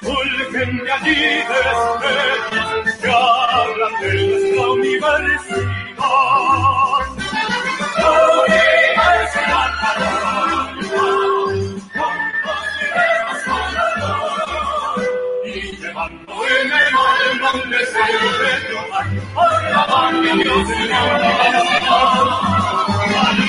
Surgen de allí que hablan de nuestra. Universidad alma un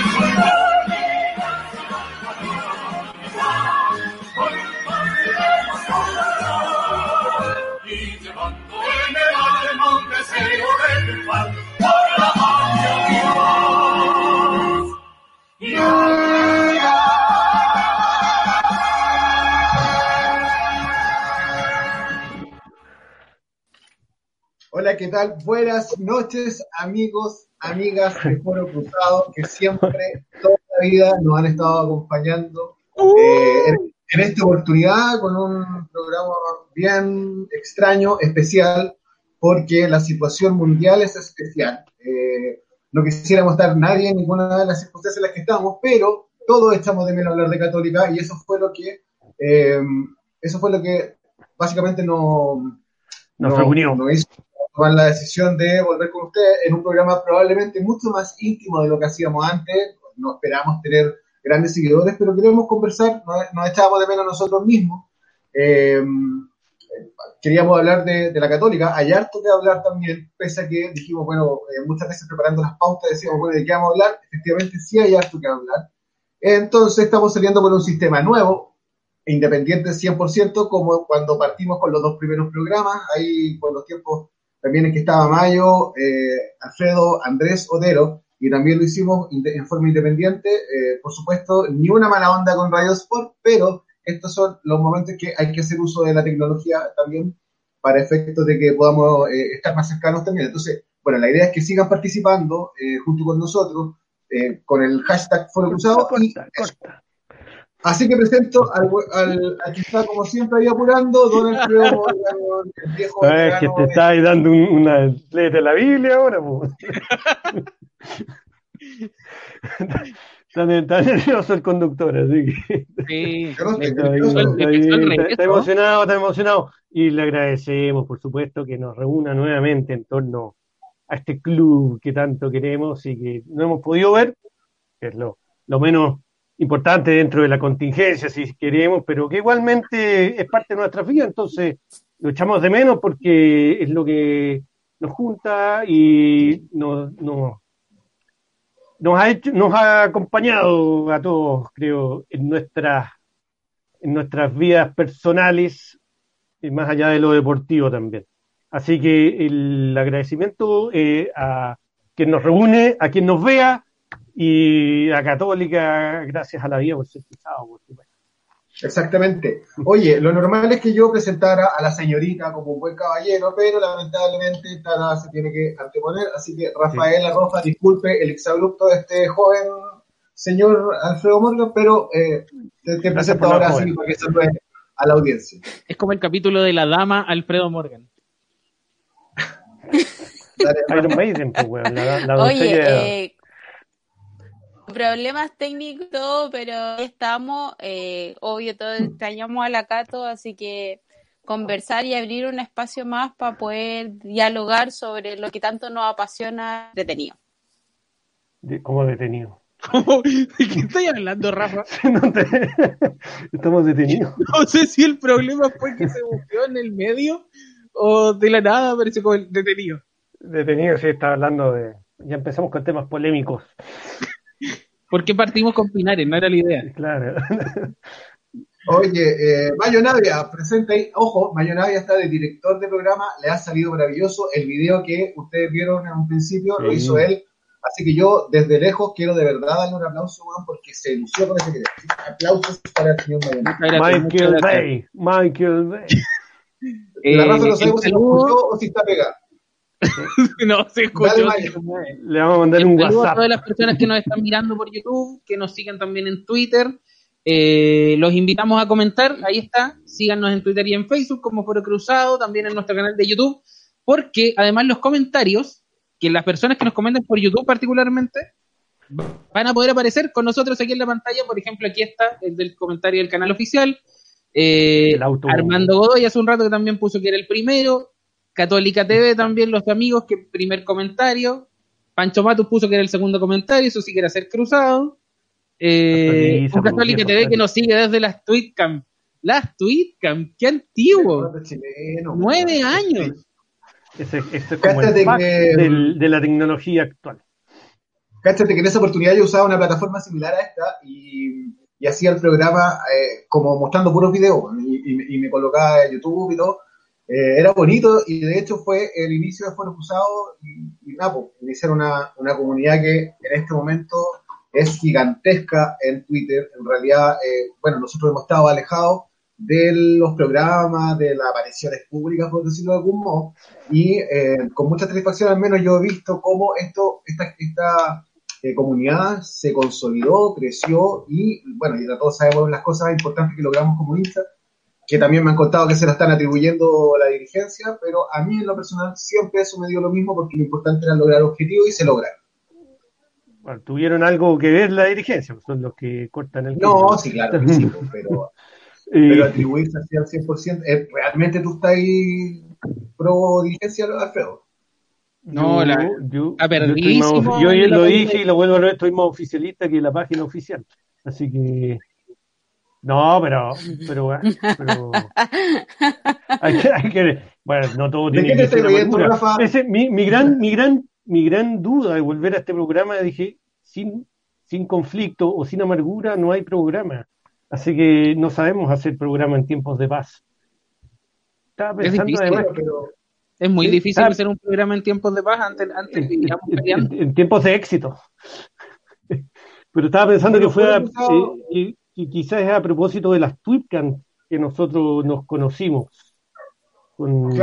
¿qué tal? Buenas noches, amigos, amigas de Foro Cruzado, que siempre, toda la vida nos han estado acompañando eh, en, en, esta oportunidad con un programa bien extraño, especial, porque la situación mundial es especial. Eh, no quisiéramos estar nadie en ninguna de las circunstancias en las que estamos, pero todos echamos de menos hablar de católica y eso fue lo que, eh, eso fue lo que básicamente no, nos no, reunió. No hizo tomar la decisión de volver con ustedes en un programa probablemente mucho más íntimo de lo que hacíamos antes. No esperamos tener grandes seguidores, pero queremos conversar, nos, echábamos de menos nosotros mismos. Eh, queríamos hablar de, de, la católica, hay harto que hablar también, pese a que dijimos, bueno, eh, muchas veces preparando las pautas decíamos, bueno, ¿de qué vamos a hablar? Efectivamente sí hay harto que hablar. Entonces estamos saliendo por un sistema nuevo, independiente 100%, como cuando partimos con los dos primeros programas, ahí por los tiempos también en que estaba Mayo, eh, Alfredo, Andrés Odero, y también lo hicimos en forma independiente, eh, por supuesto, ni una mala onda con Radio Sport, pero estos son los momentos que hay que hacer uso de la tecnología también para efectos de que podamos eh, estar más cercanos también. Entonces, bueno, la idea es que sigan participando junto con nosotros con el hashtag Foro Cruzado. Y Así que presento al, al, al, que está como siempre ahí apurando, don Alfredo, el viejo. Es que te está ahí dando un, una de la Biblia ahora, pues. Está, nervioso el conductor, así que. Sí, está, emocionado, está emocionado. Y le agradecemos, por supuesto, que nos reúna nuevamente en torno a este club que tanto queremos y que no hemos podido ver, que es lo, lo menos importante dentro de la contingencia, si queremos, pero que igualmente es parte de nuestra vida, entonces lo echamos de menos porque es lo que nos junta y nos, nos nos ha hecho, nos ha acompañado a todos, creo, en nuestras, en nuestras vidas personales y más allá de lo deportivo también. Así que el agradecimiento eh, a quien nos reúne, a quien nos vea y a Católica, gracias a la vida por ser pisado, por supuesto. Exactamente. Oye, lo normal es que yo presentara a la señorita como un buen caballero, pero lamentablemente Tara se tiene que anteponer, así que Rafael Arroja, disculpe el exabrupto de este joven señor Alfredo Morgan, pero eh, te, te presento ahora así para que salude a la audiencia. Es como el capítulo de la dama Alfredo Morgan. Iron Maiden, pues, bueno, la, la Oye, eh, problemas técnicos, pero estamos, eh, obvio, todos extrañamos a la Cato, así que conversar y abrir un espacio más para poder dialogar sobre lo que tanto nos apasiona detenido. ¿Cómo detenido? ¿De qué estoy hablando, Rafa? No te... Estamos detenidos. No sé si el problema fue que se buscó en el medio o de la nada apareció como el detenido. Detenido, sí, está hablando de... Ya empezamos con temas polémicos. ¿Por qué partimos con Pinares? No era la idea. Claro. Oye, eh, Mayo Navia, presenta ahí, ojo, Mayo Navia está de director de programa, le ha salido maravilloso el video que ustedes vieron en un principio, sí. lo hizo él, así que yo desde lejos quiero de verdad darle un aplauso, bueno, porque se lució con ese video. Aplausos para el señor Mayo Navia. Michael Bay, Michael Bay. La raza no sabemos si lo escuchó o si está pegado. no se escuchó. Le vamos a mandar un WhatsApp. a todas las personas que nos están mirando por YouTube, que nos sigan también en Twitter. Eh, los invitamos a comentar, ahí está, síganos en Twitter y en Facebook como Foro Cruzado, también en nuestro canal de YouTube, porque además los comentarios, que las personas que nos comentan por YouTube particularmente, van a poder aparecer con nosotros aquí en la pantalla, por ejemplo, aquí está el del comentario del canal oficial, eh, Armando Godoy hace un rato que también puso que era el primero, Católica TV también, los amigos, que primer comentario. Pancho Matus puso que era el segundo comentario, eso sí que era ser cruzado. Eh, un Católica TV que nos sigue desde las Tweetcam. Las Tweetcam, qué antiguo. Nueve años. Ese, es como el de la tecnología actual. Cáchate que en esa oportunidad yo usaba una plataforma similar a esta y, hacía el programa eh, como mostrando puros videos y, y, me colocaba en YouTube y todo eh, era bonito y de hecho fue el inicio de Foro Cruzado y, y Napo, pues, iniciar una, una comunidad que en este momento es gigantesca en Twitter. En realidad, eh, bueno, nosotros hemos estado alejados de los programas, de las apariciones públicas, por decirlo de algún modo, y eh, con mucha satisfacción al menos yo he visto cómo esto, esta, esta comunidad se consolidó, creció y, bueno, y todos sabemos las cosas importantes que logramos como Insta, que también me han contado que se la están atribuyendo la dirigencia, pero a mí en lo personal siempre eso me dio lo mismo porque lo importante era lograr objetivos y se lograron. Bueno, tuvieron algo que ver la dirigencia, pues son los que cortan el No, sí, claro, sí, pero, pero atribuirse así al 100%, eh, ¿realmente tú estás ahí pro dirigencia, Alfredo? No, la, yo, yo, yo, lo dije y lo vuelvo a ver, estoy más oficialista que la página oficial. Así que no, pero, pero, pero hay que, hay que, bueno, no todo tiene que ser Ese, mi, mi, gran, mi gran, mi gran duda de volver a este programa, dije, sin, sin conflicto o sin amargura no hay programa. Así que no sabemos hacer programa en tiempos de paz. Estaba pensando es además, pero es muy difícil hacer un programa en tiempos de paz antes, antes en, en, tiempos de éxito. pero estaba pensando que fuera eh, y quizás es a propósito de las Twitcam que nosotros nos conocimos con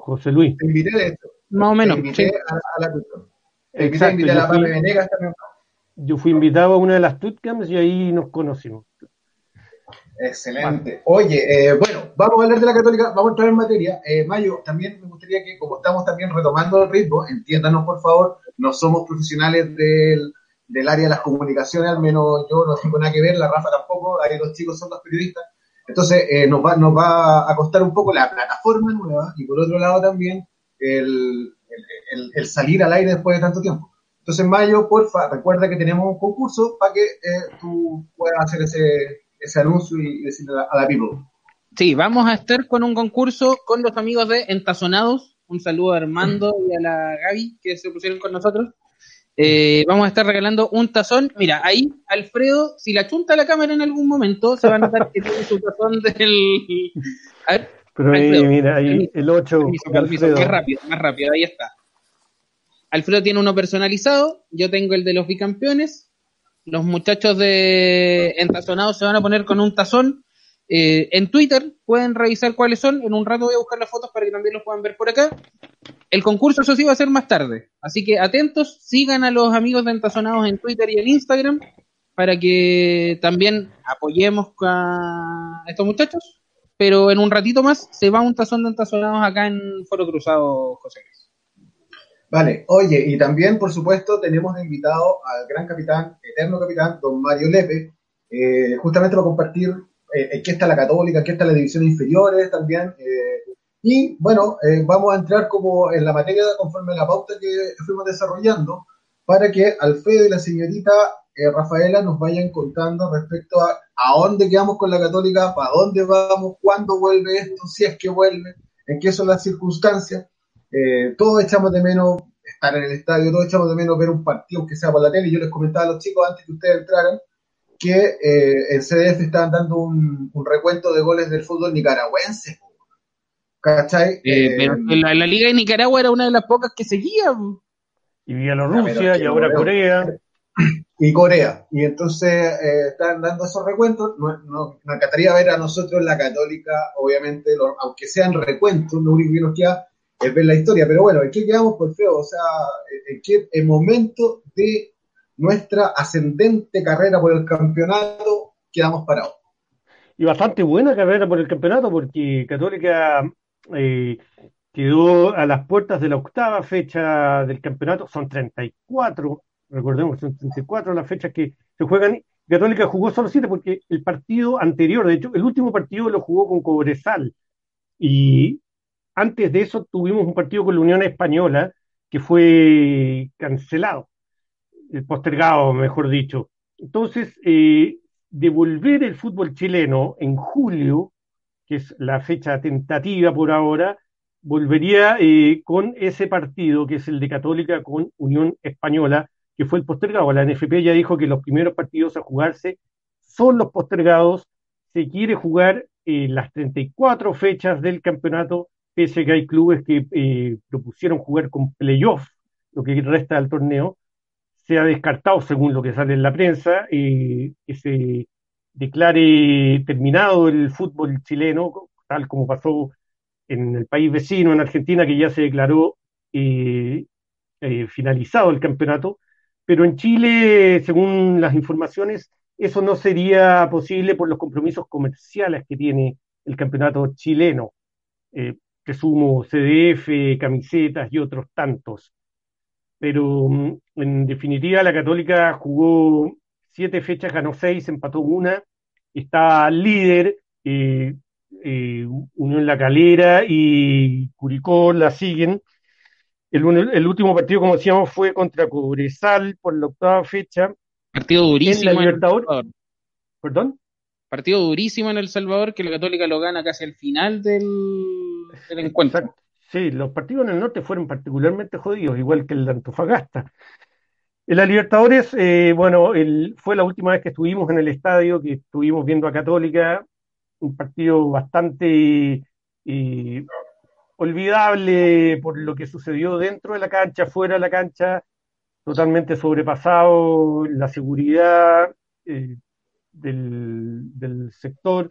José Luis. Te invité de esto. Más o menos. Te invité a, la Twitcam. Exacto, yo, a fui, también. yo fui invitado a una de las Twitcams y ahí nos conocimos. Excelente. Oye, eh, bueno, vamos a hablar de la Católica, vamos a entrar en materia. Eh, Mayo, también me gustaría que, como estamos también retomando el ritmo, entiéndanos por favor, no somos profesionales del, del área de las comunicaciones, al menos yo no tengo nada que ver, la Rafa tampoco, ahí los chicos son los periodistas. Entonces eh, nos, va, nos va a costar un poco la plataforma nueva y por otro lado también el, el, salir al aire después de tanto tiempo. Entonces, Mayo, porfa, recuerda que tenemos un concurso para que eh, tú puedas hacer ese, ese anuncio y decirle a la, people. Sí, vamos a estar con un concurso con los amigos de Entazonados. Un saludo a Armando y a la Gaby que se pusieron con nosotros. Eh, vamos a estar regalando un tazón. Mira, ahí Alfredo, si la chunta la cámara en algún momento, se va a notar que tiene su tazón del. A ver, Pero ahí, mira, ahí el 8. más rápido, más rápido, ahí está. Alfredo tiene uno personalizado, yo tengo el de los bicampeones. Los muchachos de Entazonados se van a poner con un tazón. Eh, en Twitter pueden revisar cuáles son. En un rato voy a buscar las fotos para que también los puedan ver por acá. El concurso, eso sí, va a ser más tarde. Así que atentos, sigan a los amigos de Entazonados en Twitter y en Instagram para que también apoyemos a estos muchachos. Pero en un ratito más se va un tazón de Entazonados acá en Foro Cruzado, José. Vale, oye, y también, por supuesto, tenemos invitado al gran capitán, eterno capitán, don Mario Lepe, eh, justamente para compartir eh, en qué está la Católica, qué está la división inferiores también. Eh, y bueno, eh, vamos a entrar como en la materia conforme a la pauta que fuimos desarrollando para que Alfredo y la señorita eh, Rafaela nos vayan contando respecto a a dónde quedamos con la católica, para dónde vamos, cuándo vuelve esto, si es que vuelve, en qué son las circunstancias. Eh, todos echamos de menos estar en el estadio, todos echamos de menos ver un partido que sea por la tele. Yo les comentaba a los chicos antes que ustedes entraran que en CDF estaban dando un, un recuento de goles del fútbol nicaragüense ¿Cachai? Eh, pero eh, la, Liga de Nicaragua era una de las pocas que seguía. Y Bielorrusia, y ahora Corea. Y Corea. Y entonces eh, están dando esos recuentos. No, no, encantaría ver a nosotros la Católica, obviamente, aunque sean recuentos, lo único que nos queda es ver la historia. Pero bueno, ¿en qué quedamos por feo? O sea, ¿en qué momento de nuestra ascendente carrera por el campeonato quedamos parados? Y bastante buena carrera por el campeonato porque Católica eh, quedó a las puertas de la octava fecha del campeonato, son 34, recordemos, son 34 las fechas que se juegan. Católica jugó solo siete porque el partido anterior, de hecho, el último partido lo jugó con Cobresal. Y antes de eso tuvimos un partido con la Unión Española que fue cancelado, postergado, mejor dicho. Entonces, eh, devolver el fútbol chileno en julio, que es la fecha tentativa por ahora, volvería eh, con ese partido, que es el de Católica con Unión Española, que fue el postergado. La NFP ya dijo que los primeros partidos a jugarse son los postergados. Se quiere jugar eh, las 34 fechas del campeonato, pese a que hay clubes que eh, propusieron jugar con playoff, lo que resta del torneo se ha descartado, según lo que sale en la prensa, eh, que se declare terminado el fútbol chileno, tal como pasó en el país vecino, en Argentina, que ya se declaró eh, eh, finalizado el campeonato, pero en Chile, según las informaciones, eso no sería posible por los compromisos comerciales que tiene el campeonato chileno, que sumo CDF, camisetas y otros tantos pero mm, en definitiva la Católica jugó siete fechas, ganó seis, empató una, está líder, eh, eh, Unión La Calera y Curicó la siguen. El, el, último partido, como decíamos, fue contra Cobresal por la octava fecha. Partido durísimo en, El Salvador. ¿Perdón? Partido durísimo en El Salvador que la Católica lo gana casi al final del, del encuentro. Sí, los partidos en el norte fueron particularmente jodidos, igual que el de Antofagasta. En la Libertadores, eh, bueno, fue la última vez que estuvimos en el estadio, que estuvimos viendo a Católica, un partido bastante eh, olvidable por lo que sucedió dentro de la cancha, fuera de la cancha, totalmente sobrepasado la seguridad eh, del, sector.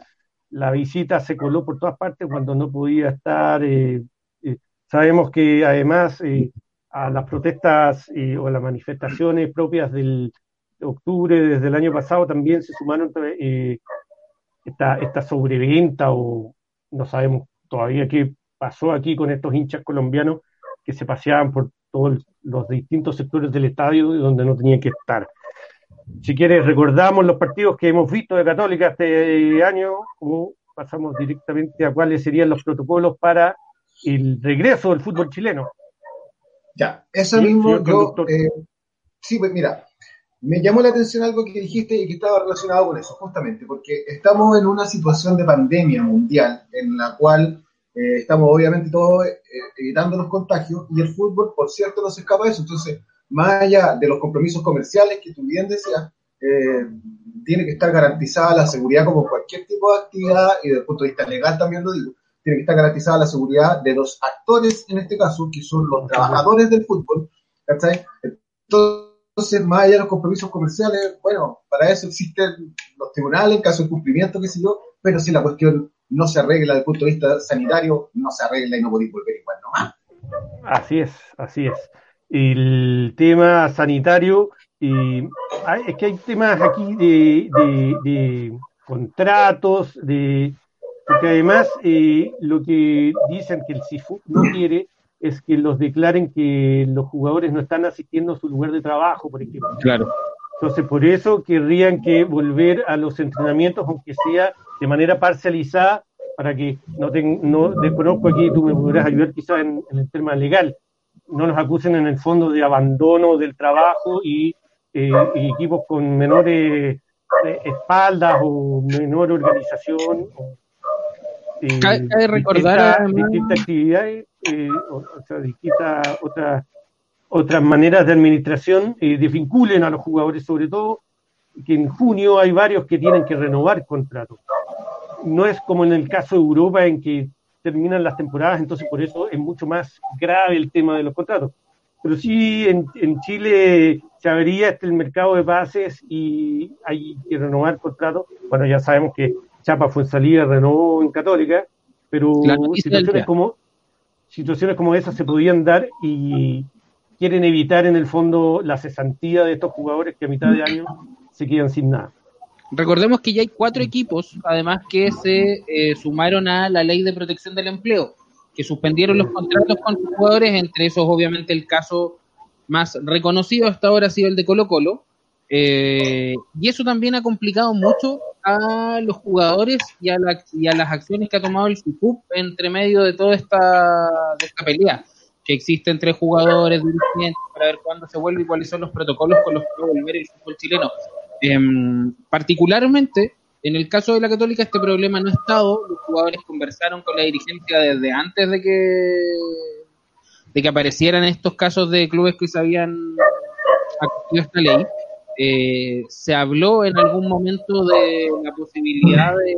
La visita se coló por todas partes cuando no podía estar Sabemos que además eh, a las protestas eh, o las manifestaciones propias del de octubre desde el año pasado también se sumaron eh, esta, esta sobreventa o no sabemos todavía qué pasó aquí con estos hinchas colombianos que se paseaban por todos los distintos sectores del estadio donde no tenían que estar. Si quieres, recordamos los partidos que hemos visto de Católica este año, o pasamos directamente a cuáles serían los protocolos para el regreso del fútbol chileno. Ya, eso mismo yo... Eh, sí, pues mira, me llamó la atención algo que dijiste y que estaba relacionado con eso, justamente, porque estamos en una situación de pandemia mundial en la cual eh, estamos obviamente todos eh, evitando los contagios y el fútbol, por cierto, no se escapa de eso. Entonces, más allá de los compromisos comerciales que tú bien decías, tiene que estar garantizada la seguridad como cualquier tipo de actividad y desde el punto de vista legal también lo digo tiene que estar garantizada la seguridad de los actores, en este caso, que son los trabajadores del fútbol, ¿cachai? Entonces, más allá de los compromisos comerciales, bueno, para eso existen los tribunales en caso de cumplimiento, qué sé yo, pero si la cuestión no se arregla desde el punto de vista sanitario, no se arregla y no podéis volver igual nomás. Así es, así es. El tema sanitario, y es que hay temas aquí de contratos, de porque además eh, lo que dicen que el CIFU no quiere es que los declaren que los jugadores no están asistiendo a su lugar de trabajo, por ejemplo. Claro. Entonces, por eso querrían que volver a los entrenamientos, aunque sea de manera parcializada, para que no, te, no desconozco aquí, tú me podrás ayudar quizás en, el tema legal, no nos acusen en el fondo de abandono del trabajo y, eh, equipos con menores eh, espaldas o menor organización o, eh, Cabe recordar distintas, actividades, eh, o, sea, distintas otras otras maneras de administración eh, desvinculen a los jugadores, sobre todo que en junio hay varios que tienen que renovar contratos. No es como en el caso de Europa en que terminan las temporadas, entonces por eso es mucho más grave el tema de los contratos. Pero sí, en, en Chile se abriría este el mercado de bases y hay que renovar contratos. Bueno, ya sabemos que Chapa fue salida, renovó en Católica, pero situaciones como, situaciones como esas se podían dar y quieren evitar en el fondo la cesantía de estos jugadores que a mitad de año se quedan sin nada. Recordemos que ya hay cuatro equipos, además que se eh, sumaron a la ley de protección del empleo, que suspendieron los contratos con sus jugadores, entre esos obviamente el caso más reconocido hasta ahora ha sido el de Colo Colo, eh, y eso también ha complicado mucho a los jugadores y a, las acciones que ha tomado el FICUP entre medio de toda esta, pelea que existe entre jugadores, dirigentes, para ver cuándo se vuelve y cuáles son los protocolos con los que va a volver el fútbol chileno. Em, particularmente, en el caso de la Católica, este problema no ha estado. Los jugadores conversaron con la dirigencia desde antes de que, de que aparecieran estos casos de clubes que se habían acogido esta ley. Eh, se habló en algún momento de la posibilidad de,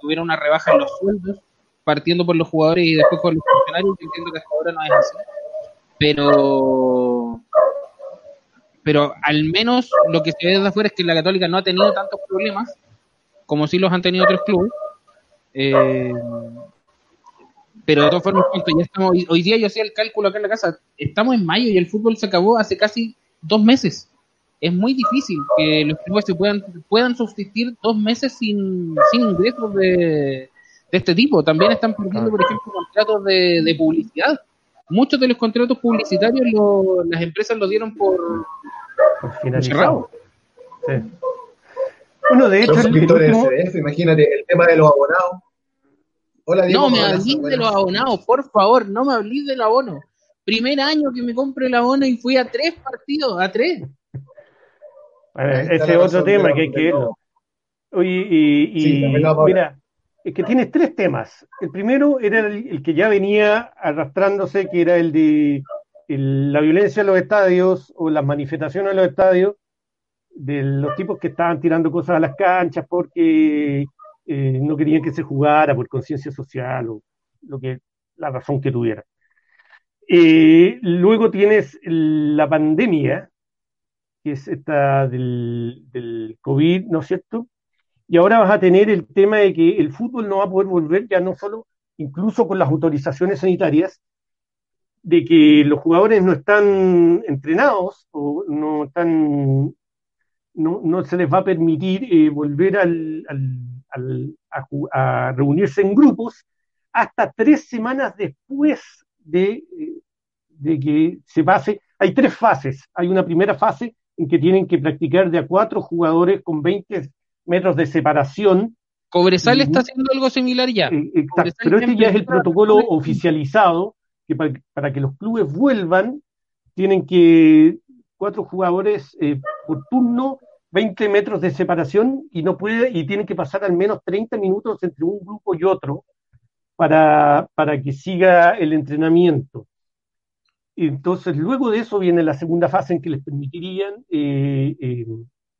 que hubiera una rebaja en los sueldos, partiendo por los jugadores y después por los funcionarios. Entiendo que hasta ahora no es así. Pero pero al menos lo que se ve desde afuera es que la Católica no ha tenido tantos problemas como si los han tenido otros clubes. Eh, pero de todas formas, ya estamos, hoy, día yo hacía el cálculo acá en la casa, estamos en mayo y el fútbol se acabó hace casi dos meses. Es muy difícil que los clubes se puedan, puedan subsistir dos meses sin, sin ingresos de, de este tipo. También están perdiendo, por ejemplo, contratos de, de publicidad muchos de los contratos publicitarios las empresas los dieron por, por finalizado. Sí. Bueno, de hecho, los CDF, imagínate el tema de los abonados. Hola, Diego, no me hablís de los abonados, por favor, no me hablís del abono. Primer año que me compro el abono y fui a tres partidos, a tres. Ese es otro tema que hay que verlo. Oye, y, y mira, es que tienes tres temas. El primero era el, que ya venía arrastrándose, que era el de la violencia en los estadios o las manifestaciones en los estadios, de los tipos que estaban tirando cosas a las canchas porque eh, no querían que se jugara por conciencia social o lo que la razón que tuviera. Eh, luego tienes la pandemia, que es esta del, del COVID, ¿no es cierto? Y ahora vas a tener el tema de que el fútbol no va a poder volver ya no solo, incluso con las autorizaciones sanitarias, de que los jugadores no están entrenados o no están, no, no se les va a permitir eh, volver al, al, a, reunirse en grupos hasta tres semanas después de, eh, de que se pase. Hay tres fases. Hay una primera fase en que tienen que practicar de a cuatro jugadores con 20 metros de separación. Cobresal está haciendo algo similar ya. Eh, exacto, pero este ya es el protocolo oficializado, que para, que los clubes vuelvan, tienen que cuatro jugadores eh, por turno, 20 metros de separación y no puede, y tienen que pasar al menos 30 minutos entre un grupo y otro para, para que siga el entrenamiento. Entonces, luego de eso viene la segunda fase en que les permitirían eh,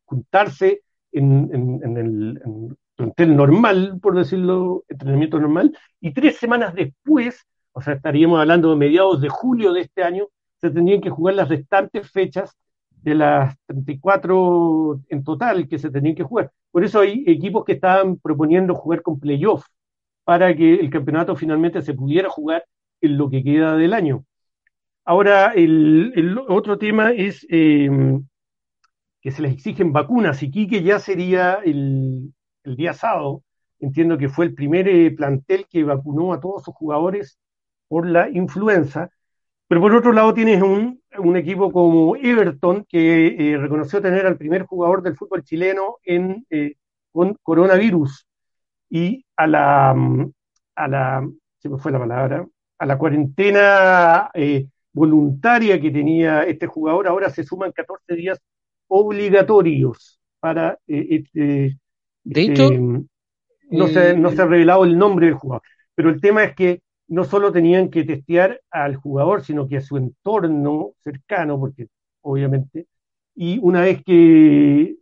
juntarse en, el plantel normal, por decirlo, entrenamiento normal, y tres semanas después, o sea, estaríamos hablando de mediados de julio de este año, se tendrían que jugar las restantes fechas de las 34 en total que se tenían que jugar. Por eso hay equipos que estaban proponiendo jugar con playoff para que el campeonato finalmente se pudiera jugar en lo que queda del año. Ahora, el, otro tema es eh, que se les exigen vacunas, y Quique ya sería el, día sábado, entiendo que fue el primer eh, plantel que vacunó a todos sus jugadores por la influenza, pero por otro lado tienes un, equipo como Everton que eh, reconoció tener al primer jugador del fútbol chileno en, eh, con coronavirus. Y a la, a la, se me fue la palabra, a la cuarentena voluntaria que tenía este jugador, ahora se suman 14 días obligatorios para eh, este, de hecho este, no, se, no se ha revelado el nombre del jugador pero el tema es que no solo tenían que testear al jugador sino que a su entorno cercano porque obviamente y una vez que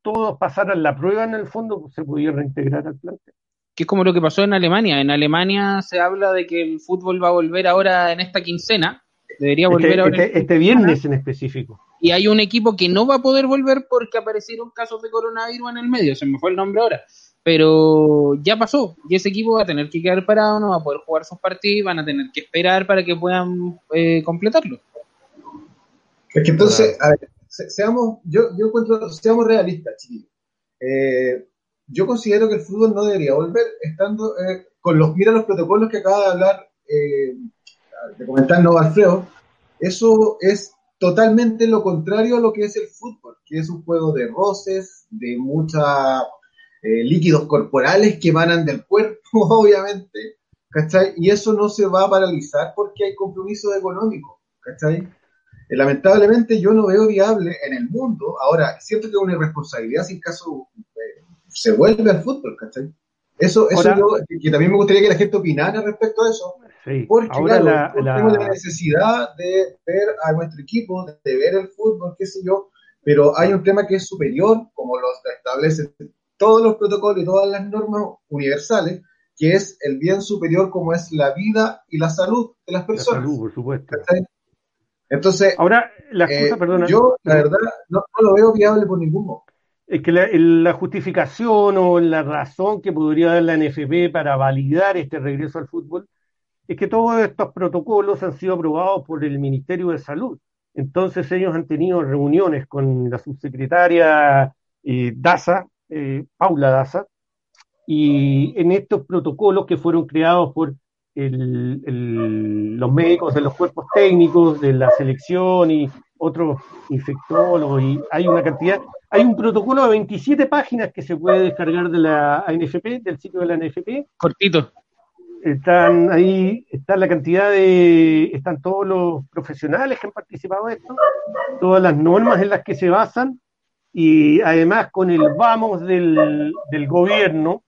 todos pasaran la prueba en el fondo pues, se podía reintegrar al plantel que es como lo que pasó en Alemania. En Alemania se habla de que el fútbol va a volver ahora en esta quincena. Debería volver este, ahora. Este, este viernes en específico. y hay un equipo que no va a poder volver porque aparecieron casos de coronavirus en el medio, se me fue el nombre ahora, pero ya pasó y ese equipo va a tener que quedar parado, no va a poder jugar sus partidos, van a tener que esperar para que puedan eh, completarlo. Es que entonces, a ver, seamos, yo, yo encuentro, seamos realistas, chiquillos. Eh, yo considero que el fútbol no debería volver estando eh, con los, mira los protocolos que acaba de hablar, eh, de comentarnos Alfredo, eso es totalmente lo contrario a lo que es el fútbol, que es un juego de roces, de muchos eh, líquidos corporales que emanan del cuerpo, obviamente, ¿cachai? Y eso no se va a paralizar porque hay compromisos económicos, ¿cachai? lamentablemente yo no veo viable en el mundo, ahora, siento que es una irresponsabilidad si en caso se vuelve al fútbol, ¿cachai? Eso, eso yo, que también me gustaría que la gente opinara respecto a eso. Porque, claro, la, tenemos la necesidad de ver a nuestro equipo, de ver el fútbol, qué sé yo, pero hay un tema que es superior, como lo establecen todos los protocolos y todas las normas universales, que es el bien superior como es la vida y la salud de las personas. La salud, por supuesto. Entonces, ahora, la eh, yo la verdad no, lo veo viable por ningún modo es que la, justificación o la razón que podría dar la NFP para validar este regreso al fútbol es que todos estos protocolos han sido aprobados por el Ministerio de Salud. Entonces ellos han tenido reuniones con la subsecretaria eh, Daza, eh, Paula Daza, y en estos protocolos que fueron creados por los médicos de los cuerpos técnicos, de la selección y otros infectólogos, y hay una cantidad, hay un protocolo de 27 páginas que se puede descargar de la ANFP, del sitio de la ANFP. Cortito. Están ahí, está la cantidad de, están todos los profesionales que han participado en esto, todas las normas en las que se basan, y además con el vamos del, del gobierno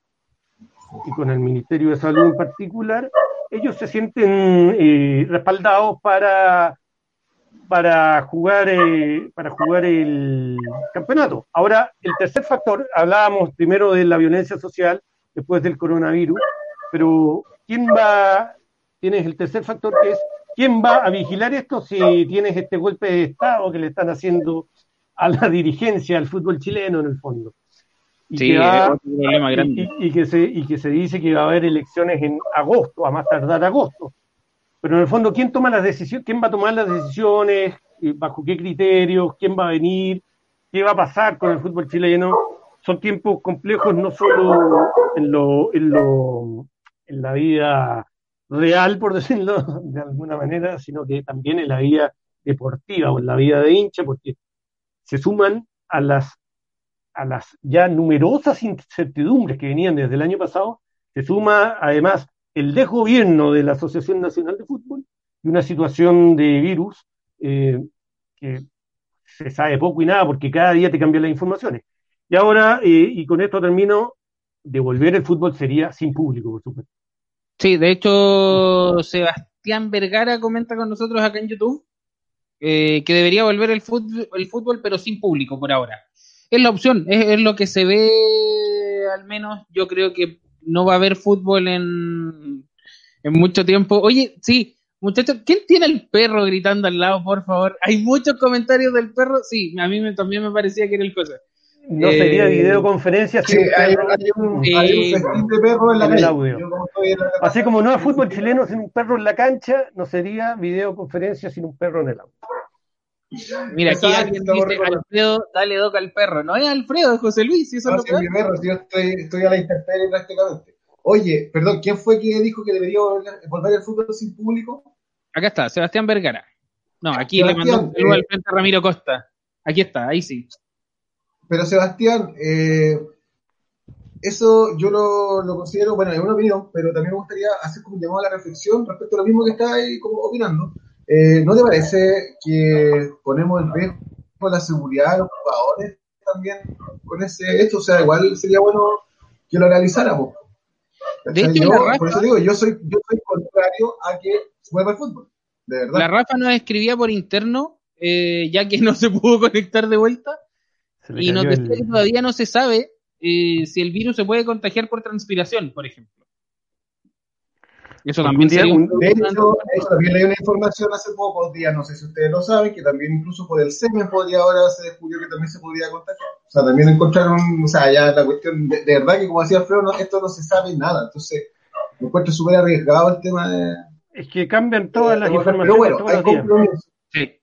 y con el Ministerio de Salud en particular, ellos se sienten eh, respaldados para para jugar, eh, para jugar el campeonato. Ahora, el tercer factor, hablábamos primero de la violencia social, después del coronavirus, pero ¿quién va? Tienes el tercer factor que es, ¿quién va a vigilar esto si tienes este golpe de Estado que le están haciendo a la dirigencia del fútbol chileno en el fondo? Y sí, que y, que se, y que se dice que va a haber elecciones en agosto, a más tardar agosto. Pero en el fondo, ¿quién toma las decisiones? ¿Quién va a tomar las decisiones? ¿Bajo qué criterios? ¿Quién va a venir? ¿Qué va a pasar con el fútbol chileno? Son tiempos complejos no solo en, lo, en, lo, en la vida real, por decirlo de alguna manera, sino que también en la vida deportiva o en la vida de hincha, porque se suman a las, a las ya numerosas incertidumbres que venían desde el año pasado, se suma además el desgobierno de la Asociación Nacional de Fútbol y una situación de virus eh, que se sabe poco y nada porque cada día te cambian las informaciones. Y ahora, eh, y con esto termino, devolver el fútbol sería sin público, por supuesto. Sí, de hecho, Sebastián Vergara comenta con nosotros acá en YouTube eh, que debería volver el fútbol, el fútbol, pero sin público por ahora. Es la opción, es lo que se ve, al menos yo creo que no va a haber fútbol en, en mucho tiempo. Oye, sí, muchachos, ¿quién tiene el perro gritando al lado, por favor? Hay muchos comentarios del perro. Sí, a mí me, también me parecía que era el cosa. No sería eh, videoconferencia sin hay, un, perro en la audio. Así como no hay fútbol chileno sin un perro en la cancha, no sería videoconferencia sin un perro en el audio. Mira, aquí alguien dice, Alfredo, dale doca al perro. No es Alfredo, es José Luis. eso no, es mi perro, yo estoy, estoy a la intemperie prácticamente. Oye, perdón, ¿quién fue que dijo que debería volver el fútbol sin público? Acá está, Sebastián Vergara. No, aquí le mandó un saludo al frente a Ramiro Costa. Aquí está, ahí sí. Pero Sebastián, eh, eso yo lo, lo, considero, bueno, es una opinión, pero también me gustaría hacer como un llamado a la reflexión respecto a lo mismo que está ahí como opinando eh, ¿No te parece que ponemos en riesgo la seguridad de los jugadores también con ese hecho? O sea, igual sería bueno que lo analizáramos. De hecho, yo, por eso digo, yo soy, yo soy contrario a que se mueva el fútbol. De verdad. La Rafa nos escribía por interno, eh, ya que no se pudo conectar de vuelta, y nos decía que todavía no se sabe eh, si el virus se puede contagiar por transpiración, por ejemplo. Eso también sería un... De hecho, también leí una información hace pocos días, no sé si ustedes lo saben, que también incluso por el semen podría ahora se descubrió que también se podría contagiar. O sea, también encontraron, o sea, ya la cuestión, de, verdad que como decía Alfredo, esto no se sabe nada. Entonces, me encuentro súper arriesgado el tema de... Es que cambian todas las informaciones. Pero bueno, hay compromiso. Sí.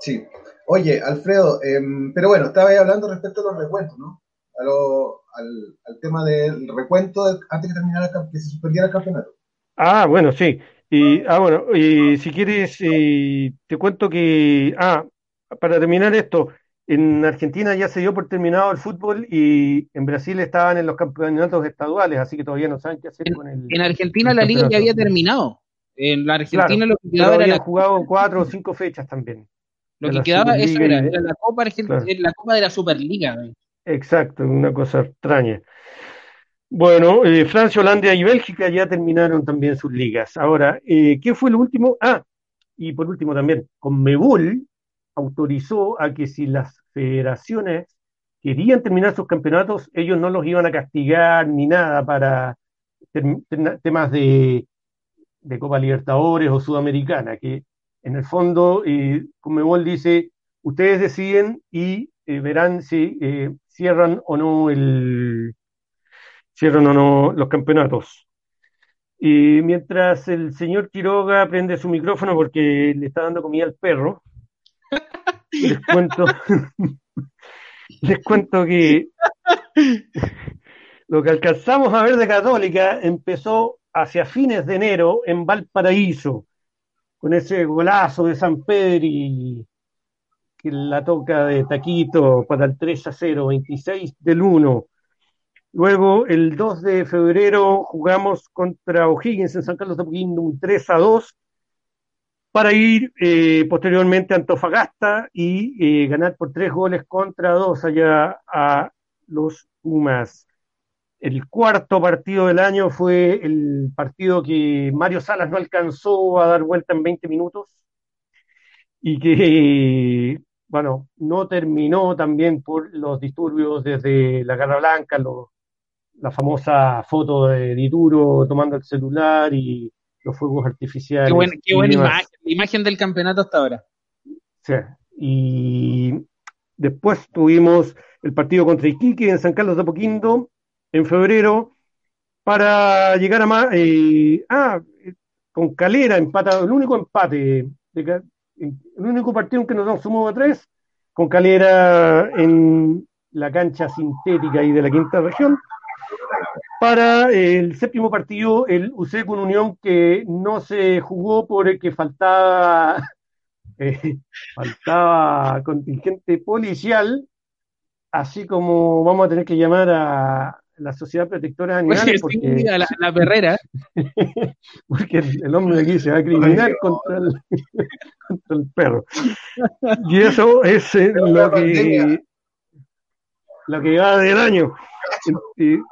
Sí. Oye, Alfredo, em, pero bueno, estaba hablando respecto a los recuentos, ¿no? A lo, al, tema del recuento antes que terminara que se suspendiera el campeonato. Ah, bueno, sí. Y, ah, bueno, y si quieres, eh, te cuento que, ah, para terminar esto, en Argentina ya se dio por terminado el fútbol y en Brasil estaban en los campeonatos estaduales, así que todavía no saben qué hacer con el. En Argentina la liga ya había terminado. En la Argentina lo que quedaba era. jugado cuatro o cinco fechas también. Lo que quedaba, eso era, la Copa, la Copa de la Superliga. Exacto, una cosa extraña. Bueno, eh, Francia, Holanda y Bélgica ya terminaron también sus ligas. Ahora, eh, ¿qué fue lo último? Ah, y por último también, Conmebol autorizó a que si las federaciones querían terminar sus campeonatos, ellos no los iban a castigar ni nada para temas de, Copa Libertadores o Sudamericana, que en el fondo eh, Conmebol dice, ustedes deciden y eh, verán si cierran o no el cierran o no los campeonatos. Y mientras el señor Quiroga prende su micrófono porque le está dando comida al perro, les cuento, les cuento que lo que alcanzamos a ver de Católica empezó hacia fines de enero en Valparaíso, con ese golazo de San Pedro y que la toca de Taquito para el 3 a 0, 26 del 1. Luego, el 2 de febrero, jugamos contra O'Higgins en San Carlos de Apoquindo un 3 a 2 para ir eh, posteriormente a Antofagasta y eh, ganar por tres goles contra dos allá a los Pumas. El cuarto partido del año fue el partido que Mario Salas no alcanzó a dar vuelta en 20 minutos y que bueno, no terminó también por los disturbios desde la Garra Blanca, la famosa foto de Dituro tomando el celular y los fuegos artificiales. Qué buena, qué buena imagen, imagen del campeonato hasta ahora. Sí, y después tuvimos el partido contra Iquique en San Carlos de Apoquindo en febrero para llegar a más. Eh, ah, con Calera empata, el único empate el único partido en que nos sumado a tres, con Calera en la cancha sintética y de la quinta región. Para el séptimo partido, el UC con Unión, que no se jugó porque faltaba, eh, faltaba contingente policial, así como vamos a tener que llamar a, la Sociedad Protectora de Animales. Porque, la, la, perrera. porque el, hombre de aquí se va a criminar contra el, contra el perro. Y eso es eh, lo que lo que va del año,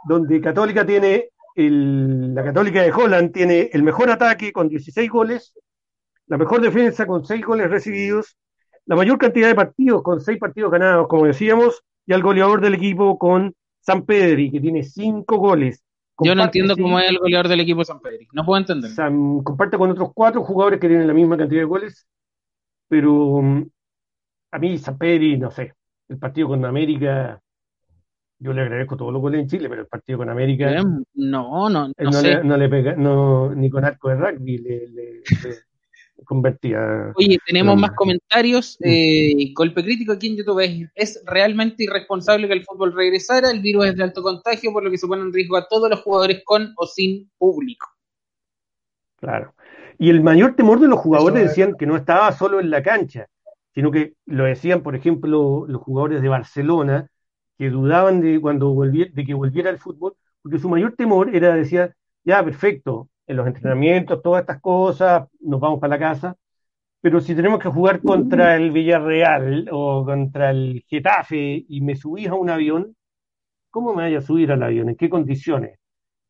donde Católica tiene el, la Católica de Holland tiene el mejor ataque con 16 goles, la mejor defensa con 6 goles recibidos, la mayor cantidad de partidos con 6 partidos ganados, como decíamos, y al goleador del equipo con San Pedri, que tiene cinco goles. Yo no entiendo cómo es el goleador del equipo San Pedri. No puedo entender. comparte con otros cuatro jugadores que tienen la misma cantidad de goles, pero mm, a mí San Pedri, no sé, el partido con América, yo le agradezco todos los goles en Chile, pero el partido con América. No, no, no, no, le, no le pega, no, ni con arco de rugby le, le convertía. Oye, tenemos más comentarios. Mm. Eh, golpe crítico aquí en YouTube es, realmente irresponsable que el fútbol regresara. El virus es de alto contagio, por lo que se pone en riesgo a todos los jugadores con o sin público. Claro. Y el mayor temor de los jugadores decían que no estaba solo en la cancha, sino que lo decían, por ejemplo, los jugadores de Barcelona, que dudaban de cuando volviera, de que volviera el fútbol, porque su mayor temor era, decía, ya, perfecto, en los entrenamientos, todas estas cosas, nos vamos para la casa. Pero si tenemos que jugar contra el Villarreal o contra el Getafe y me subís a un avión, ¿cómo me voy a subir al avión? ¿En qué condiciones?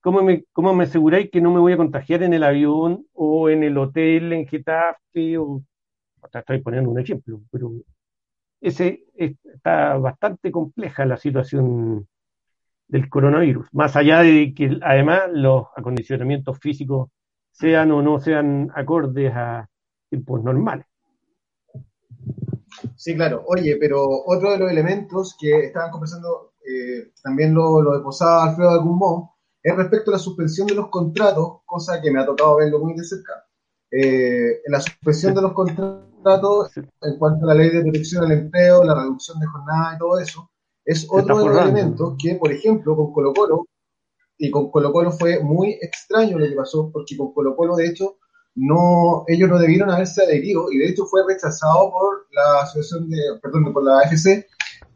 ¿Cómo me, cómo aseguráis que no me voy a contagiar en el avión o en el hotel en Getafe? O, estoy poniendo un ejemplo, pero ese está bastante compleja la situación del coronavirus, más allá de que además los acondicionamientos físicos sean o no sean acordes a tiempos normales. Sí, claro. Oye, pero otro de los elementos que estaban conversando, eh, también lo, lo deposaba Alfredo de algún modo, es respecto a la suspensión de los contratos, cosa que me ha tocado verlo muy de cerca. Eh, la suspensión de los contratos en cuanto a la ley de protección al empleo, la reducción de jornada y todo eso, es otro de los elementos que, por ejemplo, con Colo Colo, y con Colo Colo fue muy extraño lo que pasó, porque con Colo Colo, de hecho, no, ellos no debieron haberse adherido, y de hecho fue rechazado por la asociación de, perdón, por la AFC,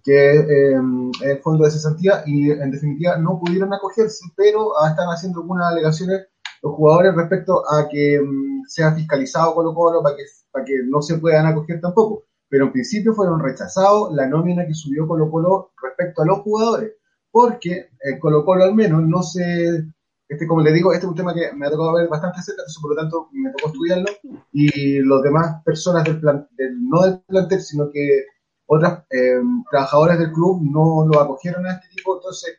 que eh, el fondo de cesantía, y en definitiva no pudieron acogerse, pero están haciendo algunas alegaciones los jugadores respecto a que mm, sea fiscalizado Colo Colo para que, para que no se puedan acoger tampoco. Pero en principio fueron rechazados la nómina que subió Colo Colo respecto a los jugadores, porque el Colo Colo al menos no se... Este, como le digo, este es un tema que me ha tocado ver bastante cerca, por lo tanto me tocó estudiarlo, y los demás personas del, plan, no del plantel, sino que otras eh, trabajadoras del club no lo acogieron a este tipo, entonces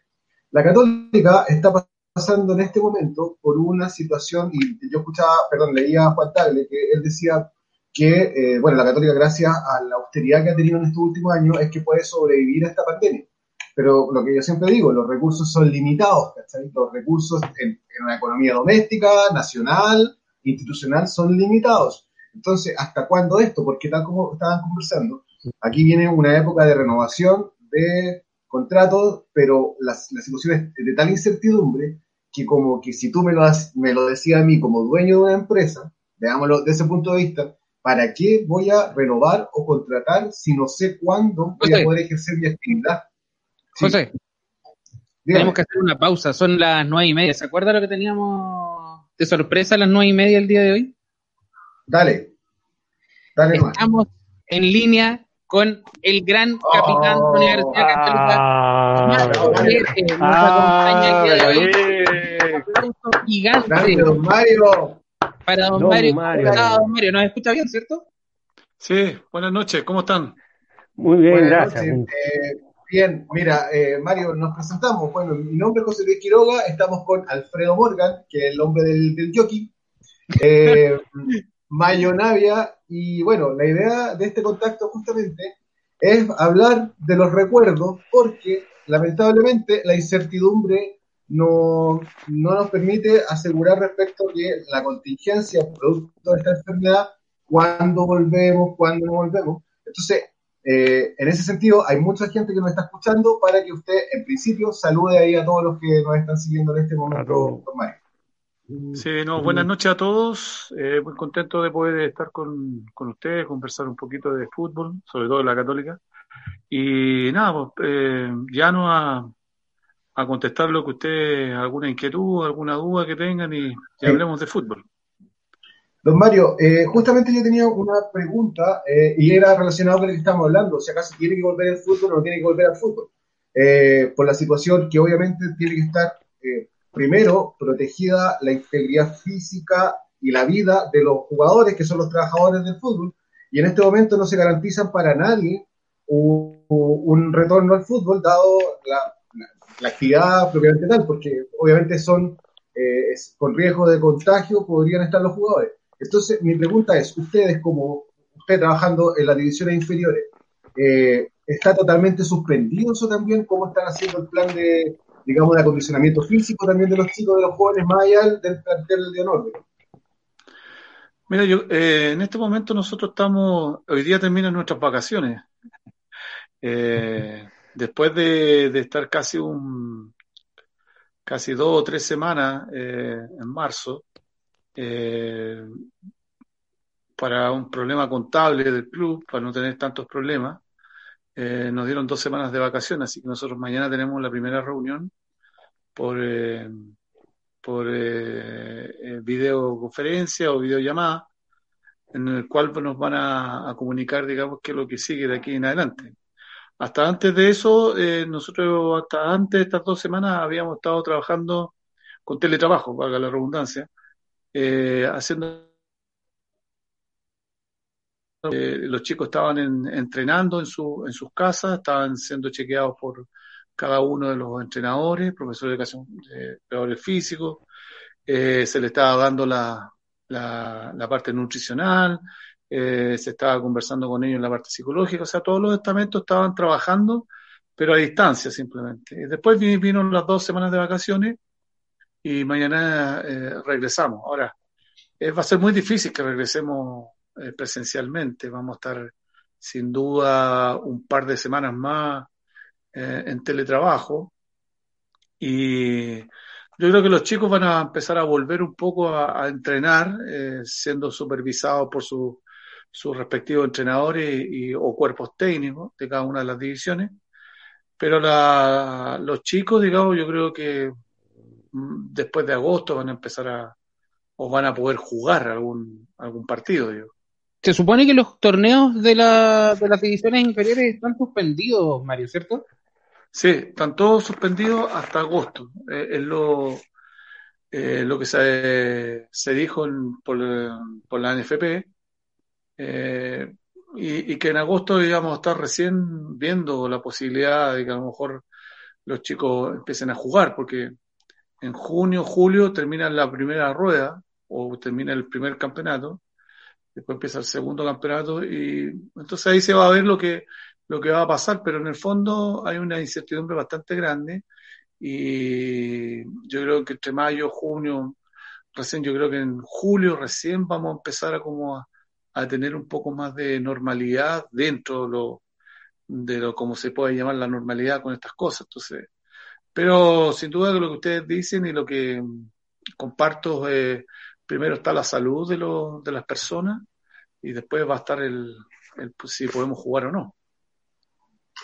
la Católica está pasando en este momento por una situación, y yo escuchaba, perdón, leía a Juan Tagle, que él decía que, eh, bueno, la Católica, gracias a la austeridad que ha tenido en estos últimos años, es que puede sobrevivir a esta pandemia. Pero lo que yo siempre digo, los recursos son limitados, ¿cachai? Los recursos en, en una economía doméstica, nacional, institucional, son limitados. Entonces, ¿hasta cuándo esto? Porque tal como estaban conversando, aquí viene una época de renovación de contratos, pero la, la situación es de tal incertidumbre que como que si tú me lo, me lo decías a mí como dueño de una empresa, veámoslo desde ese punto de vista, ¿para qué voy a renovar o contratar si no sé cuándo voy a poder ejercer mi actividad? José, tenemos que hacer una pausa, son las nueve y media. ¿Se acuerda lo que teníamos de sorpresa a las nueve y media el día de hoy? Dale, dale Estamos en línea con el gran capitán de la Universidad Católica, ah, Mario acompaña gigante. don Mario. Para don, Mario. Mario. don Mario. ¿Nos escucha bien, cierto? Sí, buenas noches, ¿cómo están? Muy bien, gracias. Eh, bien, mira, eh, Mario, nos presentamos. Bueno, mi nombre es José Luis Quiroga, estamos con Alfredo Morgan, que es el hombre del, del jockey. Eh, Mayo Navia, y bueno, la idea de este contacto justamente es hablar de los recuerdos, porque lamentablemente la incertidumbre no, no nos permite asegurar respecto de la contingencia producto de esta enfermedad, cuándo volvemos, cuándo no volvemos. Entonces, eh, en ese sentido, hay mucha gente que nos está escuchando para que usted, en principio, salude ahí a todos los que nos están siguiendo en este momento. Sí, no, buenas noches a todos. Eh, muy contento de poder estar con, con, ustedes, conversar un poquito de fútbol, sobre todo de la católica. Y nada, pues, eh, ya no a, a contestar lo que ustedes, alguna inquietud, alguna duda que tengan y, hablemos de fútbol. Don Mario, eh, justamente yo tenía una pregunta eh, y era relacionado con lo que estamos hablando, si acaso tiene que volver al fútbol o no tiene que volver al fútbol. Eh, por la situación que obviamente tiene que estar primero, protegida la integridad física y la vida de los jugadores, que son los trabajadores del fútbol, y en este momento no se garantizan para nadie un, retorno al fútbol, dado la, actividad propiamente tal, porque obviamente son eh, con riesgo de contagio, podrían estar los jugadores. Entonces, mi pregunta es, ustedes como usted trabajando en las divisiones inferiores, eh, ¿está totalmente suspendido eso también? ¿Cómo están haciendo el plan de, digamos, de acondicionamiento físico también de los chicos, de los jóvenes, más allá del plantel de honor. Mira, yo, eh, en este momento nosotros estamos, hoy día terminan nuestras vacaciones. Eh, después de, estar casi un, casi dos o tres semanas eh, en marzo, para un problema contable del club, para no tener tantos problemas, eh, nos dieron dos semanas de vacaciones, así que nosotros mañana tenemos la primera reunión por, eh, por eh, videoconferencia o videollamada, en el cual nos van a, comunicar, digamos, qué es lo que sigue de aquí en adelante. Hasta antes de eso, nosotros hasta antes de estas dos semanas habíamos estado trabajando con teletrabajo, valga la redundancia, haciendo eh, los chicos estaban entrenando en, su, en sus casas, estaban siendo chequeados por, cada uno de los entrenadores, profesores de educación, de físicos, eh, se le estaba dando la, parte nutricional, eh, se estaba conversando con ellos en la parte psicológica, o sea, todos los estamentos estaban trabajando, pero a distancia simplemente. Después vino las dos semanas de vacaciones y mañana eh, regresamos. Ahora, va a ser muy difícil que regresemos presencialmente, vamos a estar sin duda un par de semanas más en teletrabajo y yo creo que los chicos van a empezar a volver un poco a, entrenar, eh, siendo supervisados por sus respectivos entrenadores y, o cuerpos técnicos de cada una de las divisiones. Pero la, los chicos, digamos, yo creo que mm, después de agosto van a empezar a, o van a poder jugar algún, algún partido, digo. Se supone que los torneos de, la, de las divisiones inferiores están suspendidos, Mario, ¿cierto? Sí, están todos suspendidos hasta agosto. Eh, es lo, eh, lo que se, se dijo por, por, la NFP. Eh, y, que en agosto, digamos, está recién viendo la posibilidad de que a lo mejor los chicos empiecen a jugar, porque en junio, julio termina la primera rueda o termina el primer campeonato, después empieza el segundo campeonato y entonces ahí se va a ver lo que lo que va a pasar, pero en el fondo hay una incertidumbre bastante grande y yo creo que entre mayo, junio, recién yo creo que en julio recién vamos a empezar a como a, tener un poco más de normalidad dentro de lo, de lo como se puede llamar la normalidad con estas cosas. Entonces, pero sin duda que lo que ustedes dicen y lo que comparto, eh, primero está la salud de, lo, de las personas y después va a estar el, el si podemos jugar o no.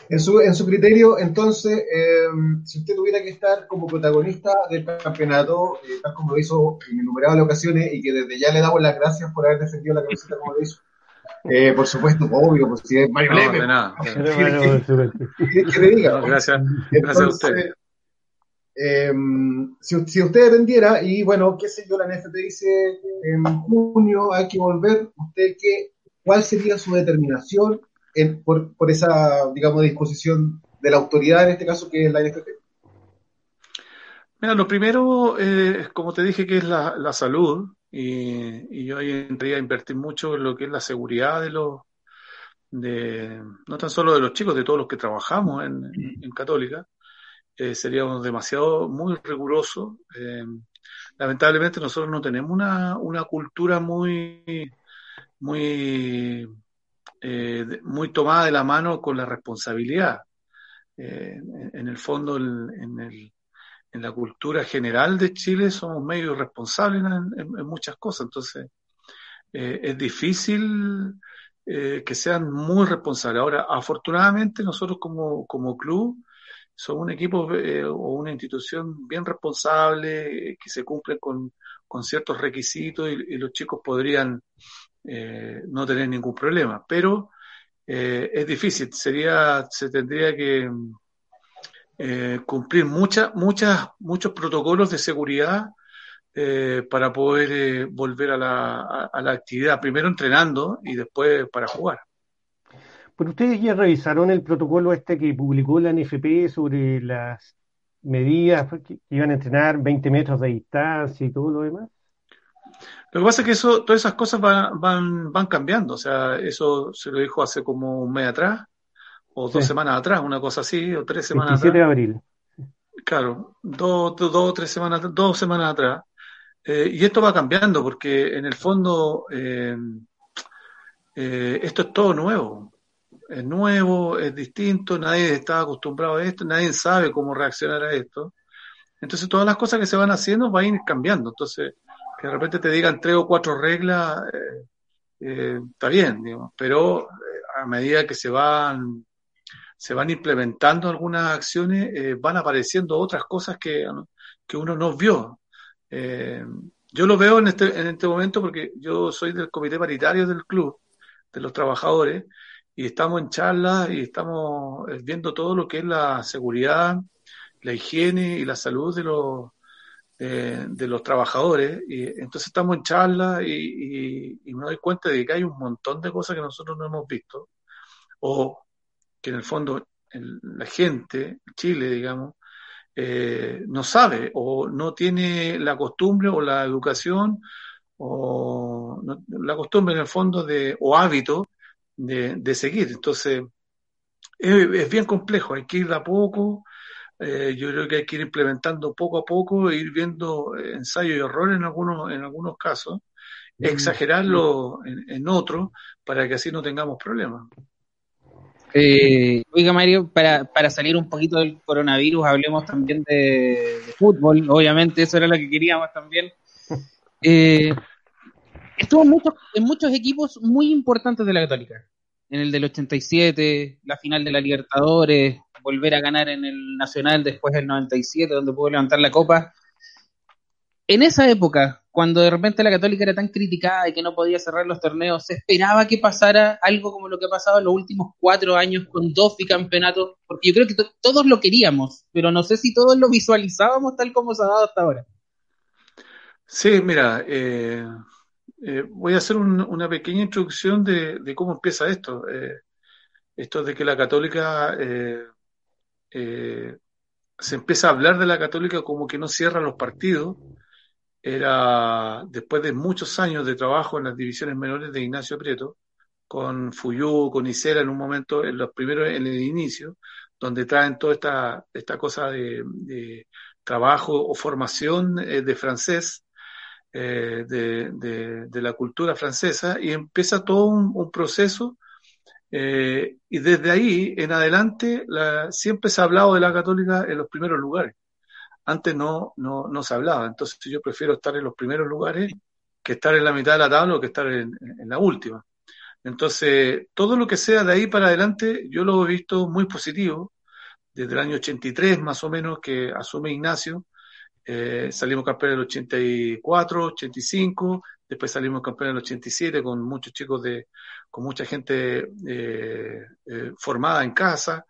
En su, en su criterio, entonces, em, si usted tuviera que estar como protagonista del campeonato, eh, tal como lo hizo en innumerables ocasiones, y que desde ya le damos las gracias por haber defendido la camiseta como lo hizo, eh, por supuesto, obvio, por si es Mario no, De nada. que te diga. gracias, gracias a usted. Si, si, usted dependiera, y bueno, qué sé yo, la NFP dice en junio hay que volver, ¿usted qué, cuál sería su determinación por, por, esa, digamos, disposición de la autoridad, en este caso, que es la NFP? Mira, lo primero, eh, como te dije, que es la, la salud, y, y, yo ahí entraría a invertir mucho en lo que es la seguridad de los, de, no tan solo de los chicos, de todos los que trabajamos en, en, Católica, eh, seríamos demasiado, muy rigurosos. Eh, lamentablemente nosotros no tenemos una, una cultura muy, muy eh, muy tomada de la mano con la responsabilidad. Eh, en, el fondo, en, la cultura general de Chile somos medio irresponsables en, muchas cosas, entonces eh, es difícil que sean muy responsables. Ahora, afortunadamente nosotros como, club somos un equipo o una institución bien responsable, que se cumple con ciertos requisitos y, los chicos podrían eh, no tener ningún problema. Pero eh, es difícil, sería, se tendría que eh, cumplir muchas, muchas, muchos protocolos de seguridad para poder volver a la, a, la actividad, primero entrenando y después para jugar. Pero ustedes ya revisaron el protocolo este que publicó la NFP sobre las medidas que iban a entrenar 20 metros de distancia y todo lo demás. Lo que pasa es que eso, todas esas cosas van, van, van cambiando. O sea, eso se lo dijo hace como un mes atrás, o dos semanas atrás, una cosa así, o tres semanas 27 de abril. Claro, dos, dos, tres semanas, dos semanas atrás. Eh, y esto va cambiando porque en el fondo eh, eh, esto es todo nuevo. Es nuevo, es distinto, nadie está acostumbrado a esto, nadie sabe cómo reaccionar a esto. Entonces todas las cosas que se van haciendo van a ir cambiando. Entonces, que de repente te digan tres o cuatro reglas, eh, eh, está bien, digamos, pero eh, a medida que se van, se van implementando algunas acciones, van apareciendo otras cosas que, que uno no vio. yo lo veo en este, en este momento porque yo soy del comité paritario del club, de los trabajadores, y estamos en charlas y estamos viendo todo lo que es la seguridad, la higiene y la salud de los, eh, de los trabajadores. Y entonces estamos en charla y, me doy cuenta de que hay un montón de cosas que nosotros no hemos visto o que en el fondo la gente, Chile, digamos, eh, no sabe o no tiene la costumbre o la educación o la costumbre en el fondo de, o hábito de, seguir. Entonces, es, bien complejo, hay que ir a poco, eh, yo creo que hay que ir implementando poco a poco, ir viendo ensayo y error en algunos, en algunos casos, mm. exagerarlo en, en otros, para que así no tengamos problemas. Eh, oiga, Mario, para, para salir un poquito del coronavirus, hablemos también de, fútbol. Obviamente, eso era lo que queríamos también. Eh, estuvo en muchos, en muchos equipos muy importantes de la Católica. En el del 87, la final de la Libertadores, volver a ganar en el Nacional después del 97, donde pudo levantar la copa. En esa época, cuando de repente la Católica era tan criticada y que no podía cerrar los torneos, se esperaba que pasara algo como lo que ha pasado en los últimos cuatro años con dos bicampeonatos, porque yo creo que todos lo queríamos, pero no sé si todos lo visualizábamos tal como se ha dado hasta ahora. Sí, mira, eh, eh, voy a hacer una pequeña introducción de, cómo empieza esto. Eh, esto de que la Católica se empieza a hablar de la Católica como que no cierra los partidos. Era después de muchos años de trabajo en las divisiones menores de Ignacio Prieto, con Fuyú, con Isera en un momento, en los primeros, en el inicio, donde traen toda esta, esta cosa de, trabajo o formación eh, de francés, eh, de, la cultura francesa, y empieza todo un, proceso, eh, y desde ahí en adelante la, siempre se ha hablado de la católica en los primeros lugares antes no, no, no se hablaba. Entonces yo prefiero estar en los primeros lugares que estar en la mitad de la tabla o que estar en, la última. Entonces, todo lo que sea de ahí para adelante, yo lo he visto muy positivo. Desde el año 83, más o menos, que asume Ignacio, eh, salimos campeones del 84, 85, después salimos campeones del 87 con muchos chicos de, con mucha gente eh, eh, formada en casa.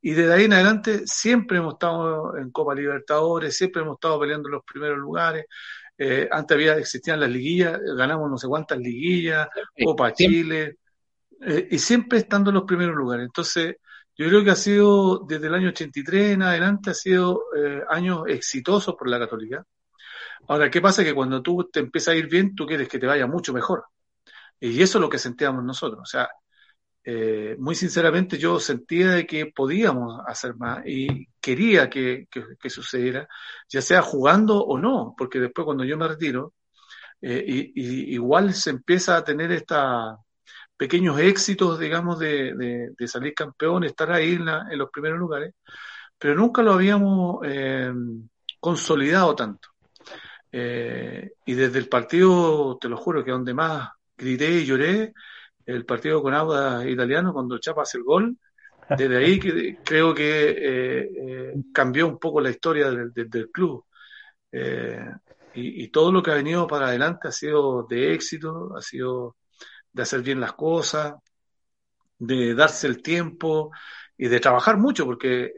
Y desde ahí en adelante siempre hemos estado en Copa Libertadores, siempre hemos estado peleando en los primeros lugares. Eh, antes había, existían las liguillas, ganamos no sé cuántas liguillas, Copa Chile, eh, y siempre estando en los primeros lugares. Entonces, yo creo que ha sido, desde el año 83 en adelante, ha sido eh, años exitosos por la Católica. Ahora, ¿qué pasa? Que cuando tú te empiezas a ir bien, tú quieres que te vaya mucho mejor. Y eso es lo que sentíamos nosotros. O sea, eh, muy sinceramente yo sentía de que podíamos hacer más y quería que, sucediera, ya sea jugando o no, porque después cuando yo me retiro, eh, y, igual se empieza a tener estos pequeños éxitos, digamos, de, salir campeón, estar ahí en, los primeros lugares, pero nunca lo habíamos eh, consolidado tanto. Y desde el partido, te lo juro, que donde más grité y lloré, el partido con Auda italiano cuando Chapa hace el gol. Desde ahí que, creo que eh, eh, cambió un poco la historia del, del, club. Eh, y, todo lo que ha venido para adelante ha sido de éxito, ha sido de hacer bien las cosas, de darse el tiempo y de trabajar mucho, porque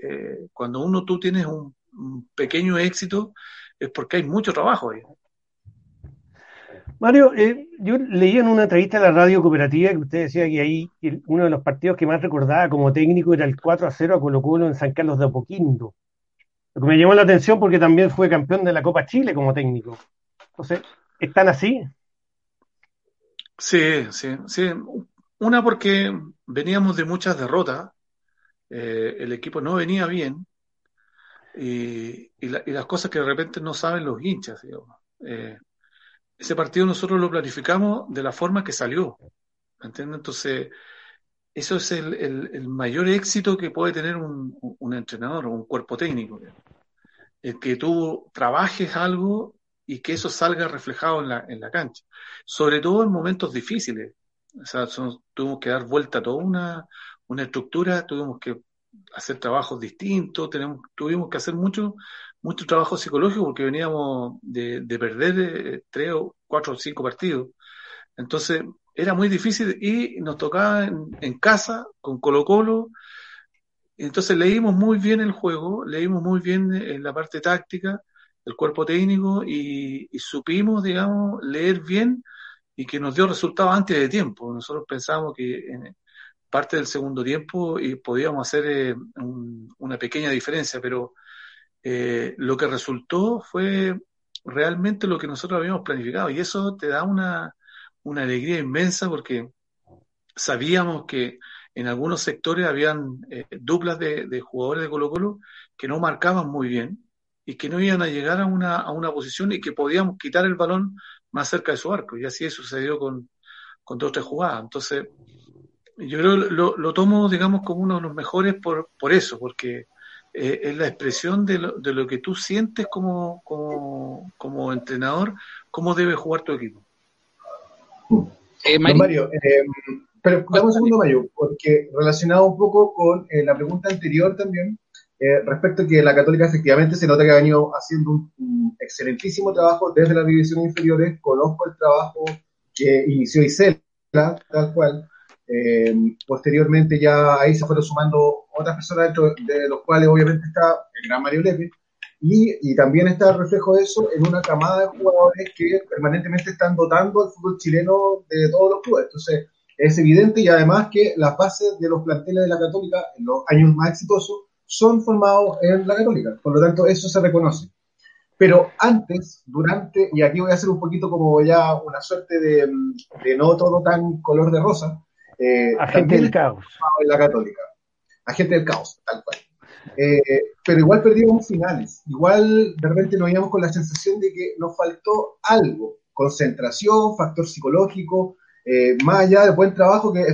cuando uno tú tienes un, un, pequeño éxito es porque hay mucho trabajo ahí. Mario, eh, yo leí en una entrevista a la radio cooperativa que usted decía que ahí uno de los partidos que más recordaba como técnico era el 4 a 0 a Colo Colo en San Carlos de Apoquindo. Lo que me llamó la atención porque también fue campeón de la Copa Chile como técnico. Entonces, ¿están así? Sí, sí, sí. Una porque veníamos de muchas derrotas, eh, el equipo no venía bien y, las cosas que de repente no saben los hinchas. Eh, ese partido nosotros lo planificamos de la forma que salió. ¿Me? Entonces, eso es el, mayor éxito que puede tener un, entrenador o un cuerpo técnico. El que tú trabajes algo y que eso salga reflejado en la, en la cancha. Sobre todo en momentos difíciles. Tuvimos que dar vuelta a toda una, una estructura, tuvimos que hacer trabajos distintos, tenemos, tuvimos que hacer mucho mucho trabajo psicológico porque veníamos de, perder eh, tres o cuatro o cinco partidos. Entonces era muy difícil y nos tocaba en, casa con Colo Colo. Entonces leímos muy bien el juego, leímos muy bien en eh, la parte táctica, el cuerpo técnico y, supimos, digamos, leer bien y que nos dio resultados antes de tiempo. Nosotros pensamos que parte del segundo tiempo y podíamos hacer eh, una pequeña diferencia, pero eh, lo que resultó fue realmente lo que nosotros habíamos planificado y eso te da una, una alegría inmensa porque sabíamos que en algunos sectores habían eh, duplas de, jugadores de Colo Colo que no marcaban muy bien y que no iban a llegar a una, a una posición y que podíamos quitar el balón más cerca de su arco. Y así sucedió con, con dos o tres jugadas. Entonces, yo creo lo, lo tomo, digamos, como uno de los mejores por, por eso, porque eh, es la expresión de lo, de lo que tú sientes como, como, como entrenador, cómo debe jugar tu equipo. Eh, Mario, eh, pero dame un segundo, Mario, porque relacionado un poco con eh, la pregunta anterior también, respecto a que la Católica efectivamente se nota que ha venido haciendo un, excelentísimo trabajo desde las divisiones inferiores, conozco el trabajo que inició Isela, tal cual, eh, posteriormente ya ahí se fueron sumando otras personas dentro de los cuales obviamente está el gran Mario Lepe y, también está el reflejo de eso en una camada de jugadores que permanentemente están dotando al fútbol chileno de todos los clubes. Entonces es evidente y además que las bases de los planteles de la Católica en los años más exitosos son formados en la Católica. Por lo tanto, eso se reconoce. Pero antes, durante, y aquí voy a hacer un poquito como ya una suerte de, de no todo tan color de rosa, eh, agente del caos. En la católica. Agente del caos, tal cual. Eh, pero igual perdimos finales. Igual de repente nos íbamos con la sensación de que nos faltó algo. Concentración, factor psicológico, eh, más allá del buen trabajo que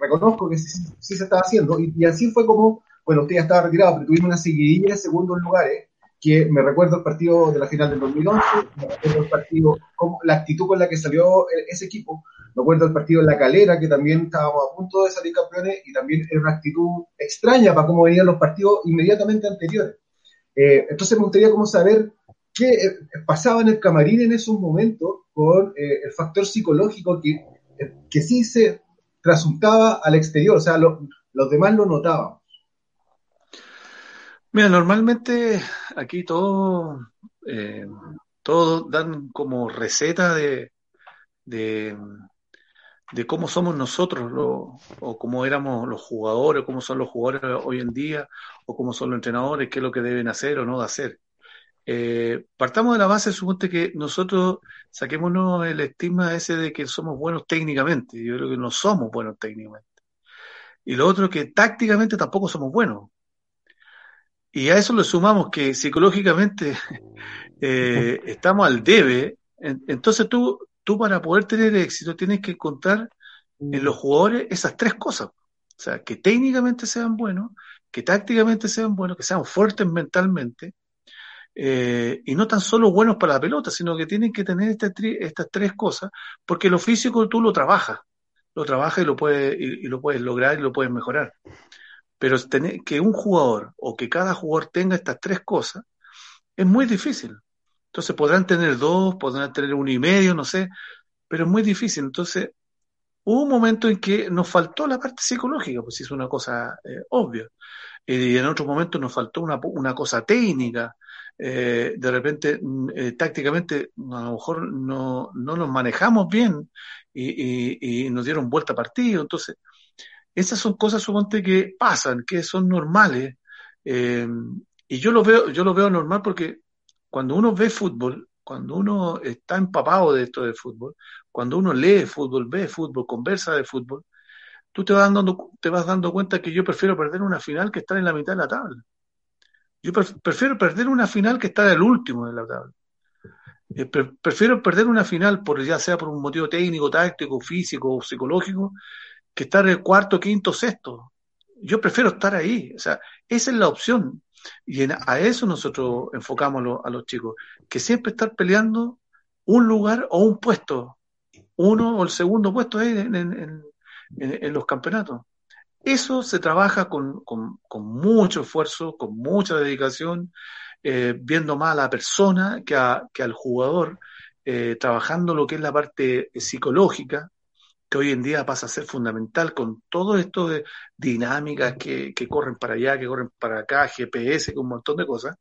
reconozco que sí, se estaba haciendo. Y, así fue como, bueno, usted ya estaba retirado, pero tuvimos una seguidilla de segundos lugares que me recuerdo el partido de la final del 2011, me recuerdo el partido, la actitud con la que salió ese equipo, me acuerdo del partido en La Calera, que también estábamos a punto de salir campeones y también era una actitud extraña para cómo venían los partidos inmediatamente anteriores. Eh, entonces me gustaría como saber qué eh, pasaba en el camarín en esos momentos con eh, el factor psicológico que, que sí se trasuntaba al exterior, o sea, los demás lo notaban. Mira, normalmente aquí todos dan como receta de, de cómo somos nosotros o cómo éramos los jugadores, cómo son los jugadores hoy en día, o cómo son los entrenadores, qué es lo que deben hacer o no de hacer. Eh, partamos de la base, suponte que nosotros saquémonos el estigma ese de que somos buenos técnicamente. Yo creo que no somos buenos técnicamente. Y lo otro que tácticamente tampoco somos buenos. Y a eso le sumamos que psicológicamente eh, estamos al debe. Entonces tú tú para poder tener éxito tienes que encontrar en los jugadores esas tres cosas. O sea, que técnicamente sean buenos, que tácticamente sean buenos, que sean fuertes mentalmente, eh, y no tan solo buenos para la pelota, sino que tienen que tener estas tres cosas, porque lo físico tú lo trabajas, lo trabajas y lo puedes, y, lo puedes lograr y lo puedes mejorar. Pero tener, que un jugador o que cada jugador tenga estas tres cosas es muy difícil. Entonces podrán tener dos, podrán tener uno y medio, no sé, pero es muy difícil. Entonces, hubo un momento en que nos faltó la parte psicológica, pues es una cosa eh, obvia. y en otro momento nos faltó una, una cosa técnica. Eh, de repente, mm, eh, tácticamente, a lo mejor no, no nos manejamos bien y, y, nos dieron vuelta a partido. Entonces, esas son cosas, suponte, que pasan, que son normales. y yo lo veo, yo lo veo normal porque cuando uno ve fútbol, cuando uno está empapado de esto de fútbol, cuando uno lee fútbol, ve fútbol, conversa de fútbol, tú te vas dando, te vas dando cuenta que yo prefiero perder una final que estar en la mitad de la tabla. Yo prefiero perder una final que estar el último de la tabla. Eh, prefiero perder una final, por ya sea por un motivo técnico, táctico, físico o psicológico, que estar el cuarto, quinto, sexto. Yo prefiero estar ahí. O sea, esa es la opción. Y a eso nosotros enfocamos a los chicos, que siempre estar peleando un lugar o un puesto, uno o el segundo puesto en, los campeonatos. Eso se trabaja con, mucho esfuerzo, con mucha dedicación, eh, viendo más a la persona que, al jugador, eh, trabajando lo que es la parte psicológica, que hoy en día pasa a ser fundamental con todo esto de dinámicas que, corren para allá, que corren para acá, GPS, un montón de cosas.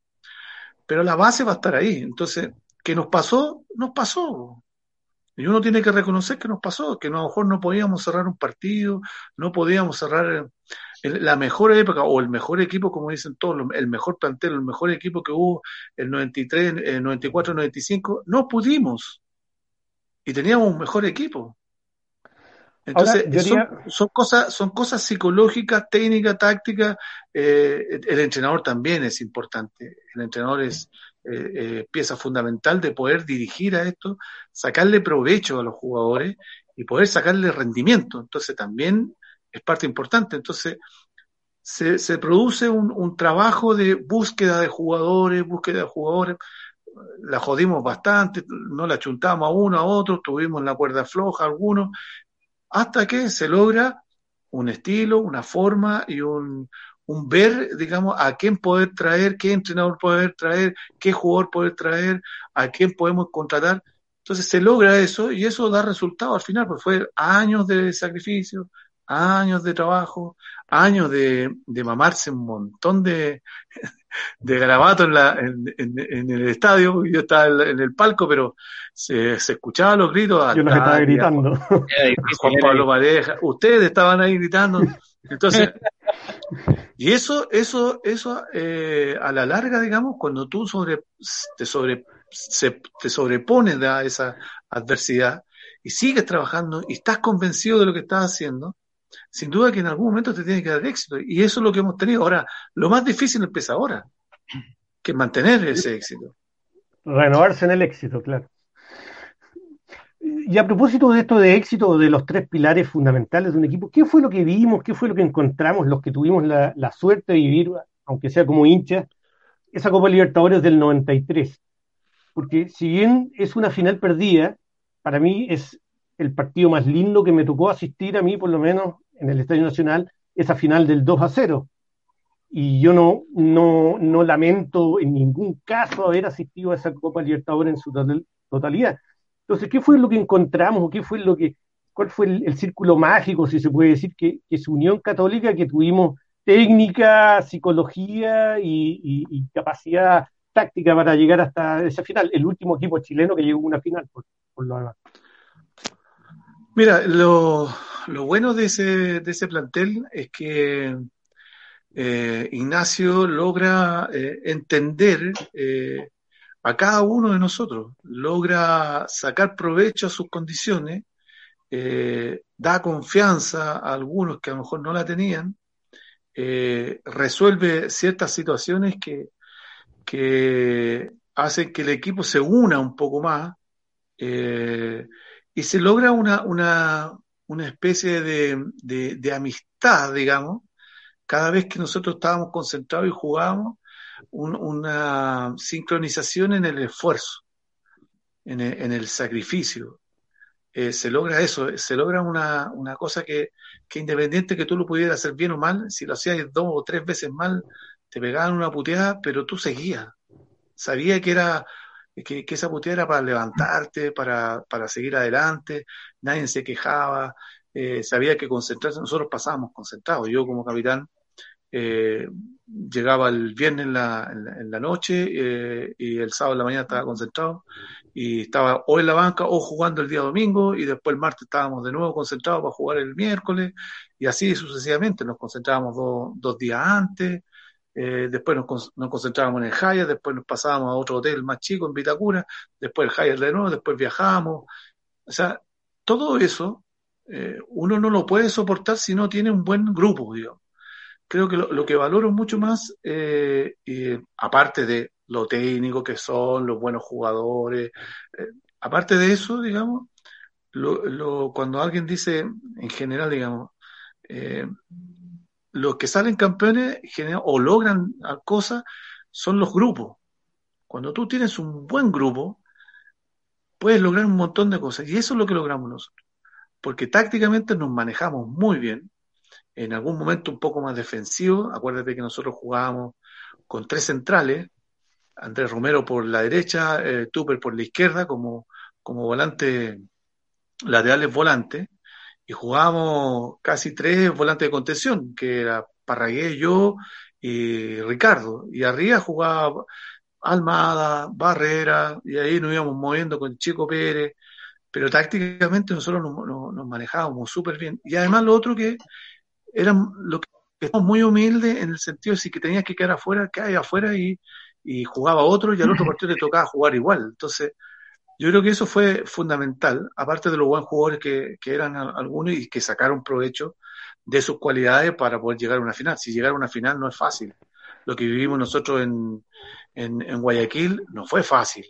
Pero la base va a estar ahí. Entonces, ¿qué nos pasó? Nos pasó. Y uno tiene que reconocer que nos pasó, que a lo mejor no podíamos cerrar un partido, no podíamos cerrar la mejor época o el mejor equipo, como dicen todos, el mejor plantel, el mejor equipo que hubo el 93, el 94, 95, no pudimos. Y teníamos un mejor equipo. Entonces, son, cosas, son cosas psicológicas, técnicas, tácticas. Eh, el entrenador también es importante. El entrenador es eh, eh, pieza fundamental de poder dirigir a esto, sacarle provecho a los jugadores y poder sacarle rendimiento. Entonces, también es parte importante. Entonces, se, se produce un, un trabajo de búsqueda de jugadores, búsqueda de jugadores la jodimos bastante, no la chuntamos a uno, a otro, tuvimos la cuerda floja algunos, hasta que se logra un estilo, una forma y un, un ver, digamos, a quién poder traer, qué entrenador poder traer, qué jugador poder traer, a quién podemos contratar. Entonces se logra eso y eso da resultado al final, porque fue años de sacrificio, años de trabajo, años de, de mamarse un montón de, de garabato en, la, en, el estadio, yo estaba en el palco, pero se, se escuchaban los gritos. Yo los estaba gritando. Juan Pablo Pareja, ustedes estaban ahí gritando. Entonces, y eso, eso, eso, eh, a la larga, digamos, cuando tú sobre, te, sobre, te sobrepones a esa adversidad y sigues trabajando y estás convencido de lo que estás haciendo, sin duda que en algún momento te tiene que dar éxito. Y eso es lo que hemos tenido. Ahora, lo más difícil empieza ahora, que mantener ese éxito. Renovarse en el éxito, claro. Y a propósito de esto de éxito, de los tres pilares fundamentales de un equipo, ¿qué fue lo que vimos, qué fue lo que encontramos los que tuvimos la, la suerte de vivir, aunque sea como hinchas, esa Copa Libertadores del 93? Porque si bien es una final perdida, para mí es el partido más lindo que me tocó asistir a mí, por lo menos en el Estadio Nacional, esa final del 2 a 0. Y yo no, no, no lamento en ningún caso haber asistido a esa Copa Libertadores en su totalidad. Entonces, ¿qué fue lo que encontramos qué fue lo que, cuál fue el, círculo mágico, si se puede decir, que, que su Unión Católica, que tuvimos técnica, psicología y, capacidad táctica para llegar hasta esa final? El último equipo chileno que llegó a una final, por, por lo demás. Mira, lo, lo bueno de ese, de ese plantel es que eh, Ignacio logra eh, entender eh, a cada uno de nosotros, logra sacar provecho a sus condiciones, da confianza a algunos que a lo mejor no la tenían, resuelve ciertas situaciones que, que hacen que el equipo se una un poco más y se logra una, una, una especie de, de, amistad, digamos, cada vez que nosotros estábamos concentrados y jugábamos, una sincronización en el esfuerzo, en el, en el sacrificio. Eh, se logra eso, se logra una, una cosa que, que, independiente que tú lo pudieras hacer bien o mal, si lo hacías dos o tres veces mal, te pegaban una puteada, pero tú seguías. Sabía que era que, esa puteada era para levantarte, para, para seguir adelante, nadie se quejaba, eh, sabía que concentrarse, nosotros pasábamos concentrados, yo como capitán eh, llegaba el viernes en la, en la, noche eh, y el sábado en la mañana estaba concentrado. Y estaba o en la banca o jugando el día domingo y después el martes estábamos de nuevo concentrados para jugar el miércoles y así sucesivamente, nos concentrábamos dos días antes, eh, después nos, nos, concentrábamos en el Hyatt, después nos pasábamos a otro hotel más chico en Vitacura, después el Hyatt de nuevo, después viajamos. O sea, todo eso eh, uno no lo puede soportar si no tiene un buen grupo, digamos. Creo que lo, que valoro mucho más, eh, aparte de lo técnico que son, los buenos jugadores, aparte de eso, digamos, lo, lo, cuando alguien dice, en general, digamos, los que salen campeones o logran cosas son los grupos. Cuando tú tienes un buen grupo, puedes lograr un montón de cosas. Y eso es lo que logramos nosotros. Porque tácticamente nos manejamos muy bien. En algún momento un poco más defensivo. Acuérdate que nosotros jugábamos con tres centrales. Andrés Romero por la derecha, eh, Tupper por la izquierda, como, como volante, laterales volantes y jugábamos casi tres volantes de contención, que era Parragué, yo y Ricardo. Y arriba jugaba Almada, Barrera, y ahí nos íbamos moviendo con Chico Pérez. pero tácticamente nosotros nos, manejábamos súper bien. Y además lo otro que era lo que estamos muy humildes en el sentido de si que tenías que quedar afuera, que afuera y, y jugaba otro y al otro partido te tocaba jugar igual. Entonces, yo creo que eso fue fundamental, aparte de los buenos jugadores que, que eran algunos y que sacaron provecho de sus cualidades para poder llegar a una final. Si llegar a una final no es fácil. Lo que vivimos nosotros en, en, Guayaquil no fue fácil.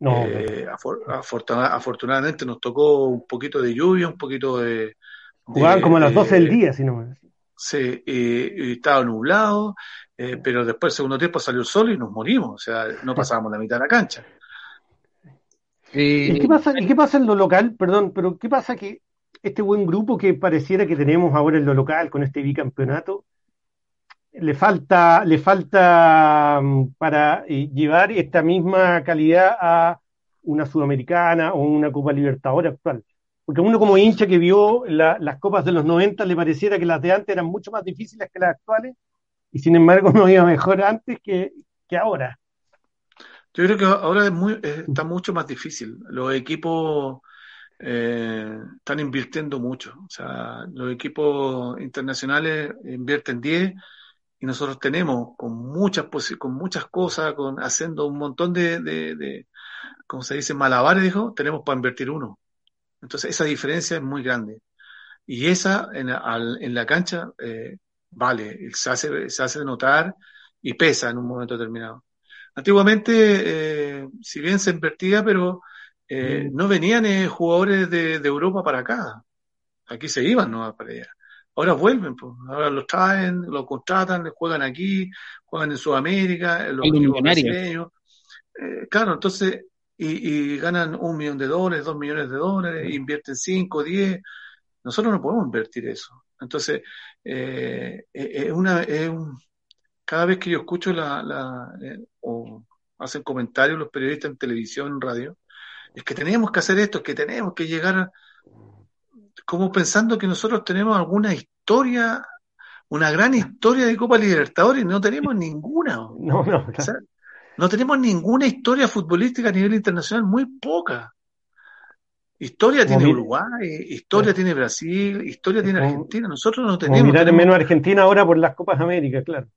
No, eh, afortunadamente nos tocó un poquito de lluvia, un poquito de... Jugaban como a las 12 del día, si no me Sí, y, estaba nublado, eh, pero después, el segundo tiempo, salió el sol y nos morimos. O sea, no pasábamos la mitad de la cancha. ¿Y, qué pasa, ¿Y qué pasa en lo local? Perdón, pero ¿qué pasa que este buen grupo que pareciera que tenemos ahora en lo local con este bicampeonato, le falta, le falta mm, para eh, llevar esta misma calidad a una sudamericana o una Copa Libertadores actual. Porque uno como hincha que vio las copas de los 90 le pareciera que las de antes eran mucho más difíciles que las actuales y sin embargo no iba mejor antes que, ahora. Yo creo que ahora es muy, está mucho más difícil. Los equipos eh, están invirtiendo mucho. O sea, los equipos internacionales invierten 10 y nosotros tenemos con muchas con muchas cosas, con haciendo un montón de, de, como se dice, malabares, dijo, tenemos para invertir uno. Entonces esa diferencia es muy grande. Y esa en, en la cancha eh, vale, se hace, se hace notar y pesa en un momento determinado. Antiguamente, eh, si bien se invertía, pero eh, mm. no venían jugadores de, Europa para acá. Aquí se iban, ¿no? Para allá ahora vuelven, pues. ahora los traen, los contratan, juegan aquí, juegan en Sudamérica, en los equipos brasileños. Eh, claro, entonces, y, ganan un millón de dólares, dos millones de dólares, invierten cinco, diez. Nosotros no podemos invertir eso. Entonces, eh, eh, es una, es un, cada vez que yo escucho la, la o hacen comentarios los periodistas en televisión, en radio, es que tenemos que hacer esto, es que tenemos que llegar a, como pensando que nosotros tenemos alguna historia, una gran historia de Copa Libertadores, no tenemos ninguna. No, no, no tenemos ninguna historia futbolística a nivel internacional, muy poca. Historia tiene Uruguay, historia tiene Brasil, historia tiene Argentina, nosotros no tenemos. mirar menos Argentina ahora por las Copas América, claro.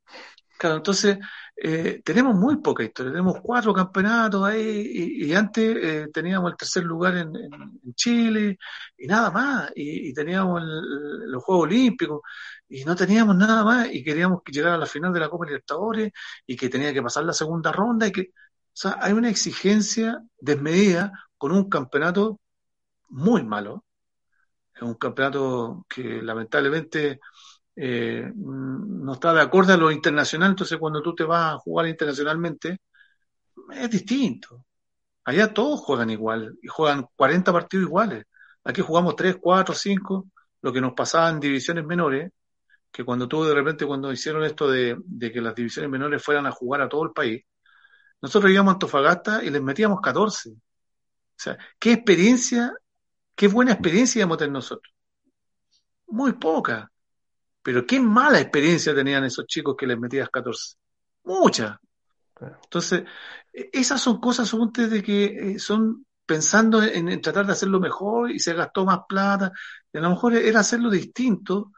Claro, entonces eh, tenemos muy poca historia, tenemos cuatro campeonatos ahí y, antes eh, teníamos el tercer lugar en, Chile y nada más, y, teníamos los Juegos Olímpicos y no teníamos nada más y queríamos llegar a la final de la Copa Libertadores y que tenía que pasar la segunda ronda y que, o sea, hay una exigencia desmedida con un campeonato muy malo, es un campeonato que lamentablemente eh, no está de acuerdo a lo internacional, entonces cuando tú te vas a jugar internacionalmente, es distinto. Allá todos juegan igual y juegan 40 partidos iguales. Aquí jugamos 3, 4, 5, lo que nos pasaba en divisiones menores, que cuando tú de repente, cuando hicieron esto de, de que las divisiones menores fueran a jugar a todo el país, nosotros íbamos a Antofagasta y les metíamos 14. O sea, ¿qué experiencia, qué buena experiencia íbamos a tener nosotros? Muy poca. Pero qué mala experiencia tenían esos chicos que les metías 14. Mucha. Entonces, e, esas son cosas son de que eh, son pensando en, tratar de hacerlo mejor y se gastó más plata. Y a lo mejor era hacerlo distinto.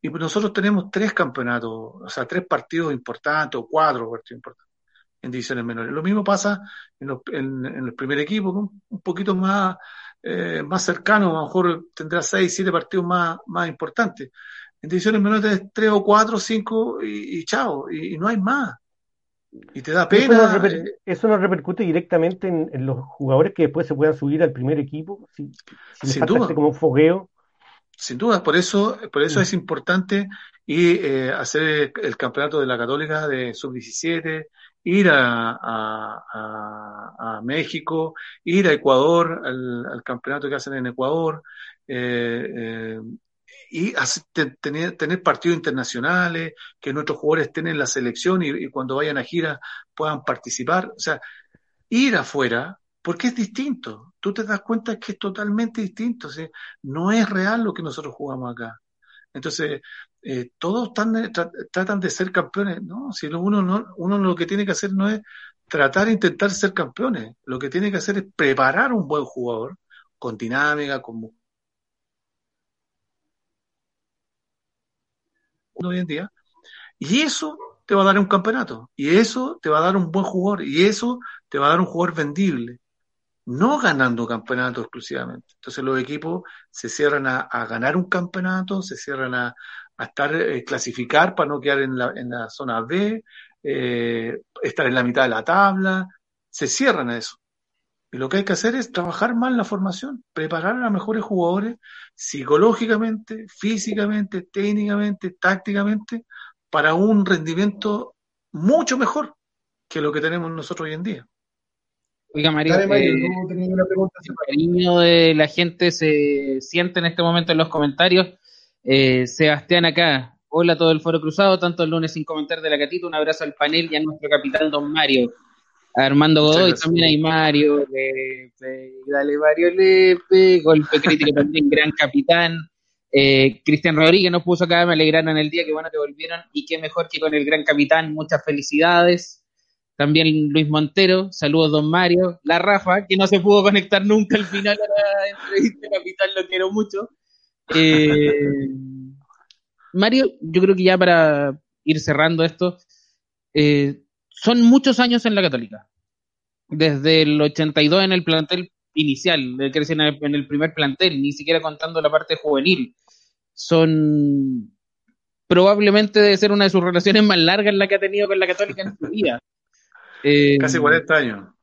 Y pues nosotros tenemos tres campeonatos, o sea, tres partidos importantes o cuatro partidos importantes en divisiones menores. Lo mismo pasa en, los, en, el primer equipo, un poquito más, eh, más cercano, a lo mejor tendrá seis, siete partidos más, más importantes en divisiones menores 3 o 4 o 5 y, chao, y, no hay más. Y te da pena. Eso no, repercute directamente en, los jugadores que después se puedan subir al primer equipo, si, Sin duda. Este como un fogueo. Sin duda, por eso, por eso es importante ir eh, hacer el, campeonato de la Católica de sub-17, ir a, a, México, ir a Ecuador, al, campeonato que hacen en Ecuador, eh, eh, y tener, tener, partidos internacionales, que nuestros jugadores estén en la selección y, cuando vayan a gira puedan participar. O sea, ir afuera, porque es distinto. Tú te das cuenta que es totalmente distinto. No es real lo que nosotros jugamos acá. Entonces, eh, todos tratan de ser campeones. No, si uno, no, uno lo que tiene que hacer no es tratar de intentar ser campeones. Lo que tiene que hacer es preparar un buen jugador con dinámica, con hoy en día, y eso te va a dar un campeonato, y eso te va a dar un buen jugador, y eso te va a dar un jugador vendible, no ganando campeonato exclusivamente. Entonces los equipos se cierran a, ganar un campeonato, se cierran a, estar eh, clasificar para no quedar en la, en la zona B, eh, estar en la mitad de la tabla, se cierran a eso. Y lo que hay que hacer es trabajar más la formación, preparar a los mejores jugadores psicológicamente, físicamente, técnicamente, tácticamente, para un rendimiento mucho mejor que lo que tenemos nosotros hoy en día. Oiga, Mario, eh, el cariño de la gente se siente en este momento en los comentarios. Eh, Sebastián acá, hola a todo el Foro Cruzado, tanto el lunes sin comentar de la catita, un abrazo al panel y a nuestro capitán Don Mario. Armando Godoy, también hay Mario, dale Mario Lepe, golpe crítico también, gran capitán. Eh, Cristian Rodríguez nos puso acá, me alegraron en el día, que bueno que volvieron y qué mejor que con el gran capitán, muchas felicidades. También Luis Montero, saludos don Mario. La Rafa, que no se pudo conectar nunca al final de la entrevista, capitán, lo quiero mucho. Eh, Mario, yo creo que ya para ir cerrando esto, eh, son muchos años en la Católica. Desde el 82 en el plantel inicial, en el, primer plantel, ni siquiera contando la parte juvenil. Son probablemente debe ser una de sus relaciones más largas la que ha tenido con la Católica en su vida. Casi 40 años.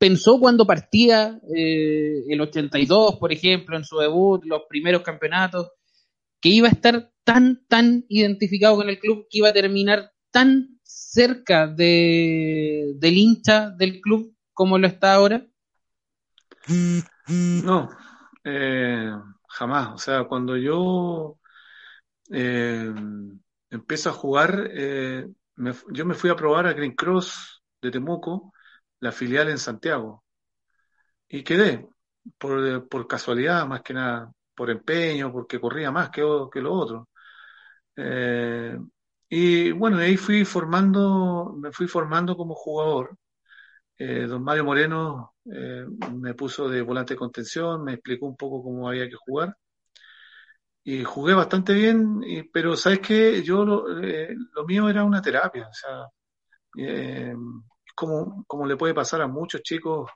Pensó cuando partía eh, el 82, por ejemplo, en su debut, los primeros campeonatos, que iba a estar tan, tan identificado con el club, que iba a terminar tan cerca de, del hincha del club como lo está ahora? No, eh, jamás. O sea, cuando yo eh, empiezo a jugar, eh, yo me fui a probar a Green Cross de Temuco, la filial en Santiago, y quedé, por, por casualidad, más que nada, por empeño, porque corría más que, que lo otro. Eh, y bueno, ahí fui formando, me fui formando como jugador. Eh, don Mario Moreno eh, me puso de volante de contención, me explicó un poco cómo había que jugar. Y jugué bastante bien, pero sabes que yo lo, eh, lo, mío era una terapia, o sea, como, como le puede pasar a muchos chicos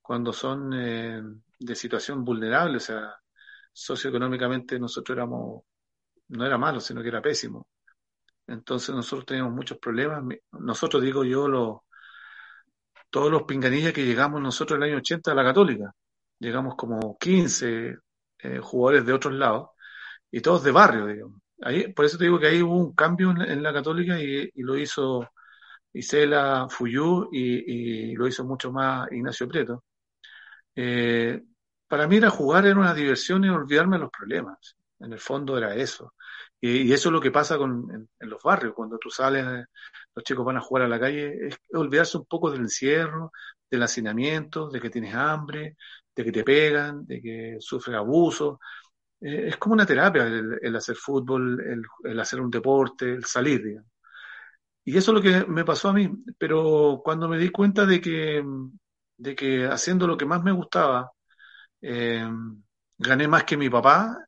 cuando son de situación vulnerable, o sea, socioeconómicamente nosotros éramos, no era malo, sino que era pésimo. Entonces nosotros teníamos muchos problemas. Nosotros, digo yo, los, todos los pinganillas que llegamos nosotros en el año 80 a la Católica. Llegamos como 15 eh, jugadores de otros lados y todos de barrio, digamos. Ahí, por eso te digo que ahí hubo un cambio en, la Católica y, lo hizo Isela Fuyú y, lo hizo mucho más Ignacio Prieto. Eh, para mí era jugar, era una diversión y olvidarme de los problemas. En el fondo era eso. Y, eso es lo que pasa con, en, los barrios, cuando tú sales, los chicos van a jugar a la calle, es olvidarse un poco del encierro, del hacinamiento, de que tienes hambre, de que te pegan, de que sufres abuso. Eh, es como una terapia el, hacer fútbol, el, hacer un deporte, el salir, digamos. Y eso es lo que me pasó a mí. Pero cuando me di cuenta de que, de que haciendo lo que más me gustaba, eh, gané más que mi papá,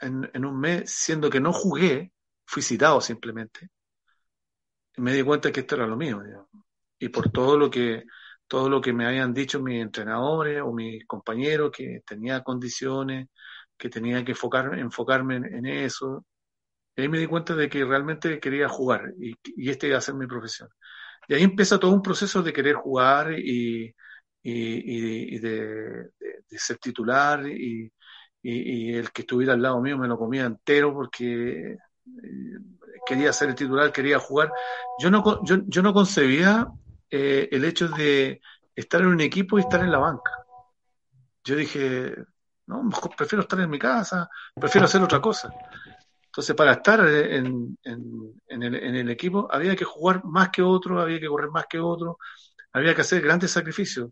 en, un mes, siendo que no jugué, fui citado simplemente. Me di cuenta que esto era lo mío, Y por todo lo que, todo lo que me habían dicho mis entrenadores o mis compañeros, que tenía condiciones, que tenía que enfocar, enfocarme en, eso. Y ahí me di cuenta de que realmente quería jugar y, y este iba a ser mi profesión. Y ahí empieza todo un proceso de querer jugar y, de, ser titular y, el que estuviera al lado mío me lo comía entero porque eh, quería ser el titular, quería jugar. Yo no, yo, yo no concebía eh, el hecho de estar en un equipo y estar en la banca. Yo dije, no, prefiero estar en mi casa, prefiero hacer otra cosa. Entonces, para estar en, en, en, el, en el equipo había que jugar más que otro, había que correr más que otro, había que hacer grandes sacrificios.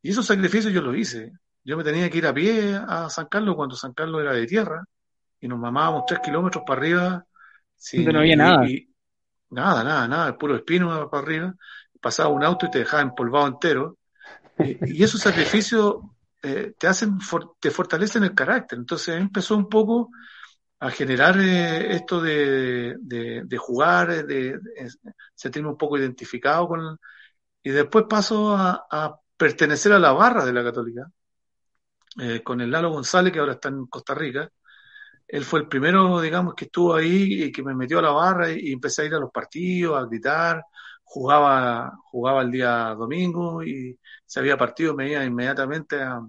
Y esos sacrificios yo los hice. Yo me tenía que ir a pie a San Carlos cuando San Carlos era de tierra y nos mamábamos tres kilómetros para arriba. Sin, no había nada. nada, nada, nada, puro espino para arriba. Pasaba un auto y te dejaba empolvado entero. y, esos sacrificios eh, te hacen, te fortalecen el carácter. Entonces empezó un poco a generar eh, esto de, de, jugar, de, sentirme un poco identificado con... Y después paso a, a pertenecer a la barra de la católica, eh, con el Lalo González, que ahora está en Costa Rica. Él fue el primero, digamos, que estuvo ahí y que me metió a la barra y, empecé a ir a los partidos, a gritar. Jugaba, jugaba el día domingo y se había partido, me iba inmediatamente a,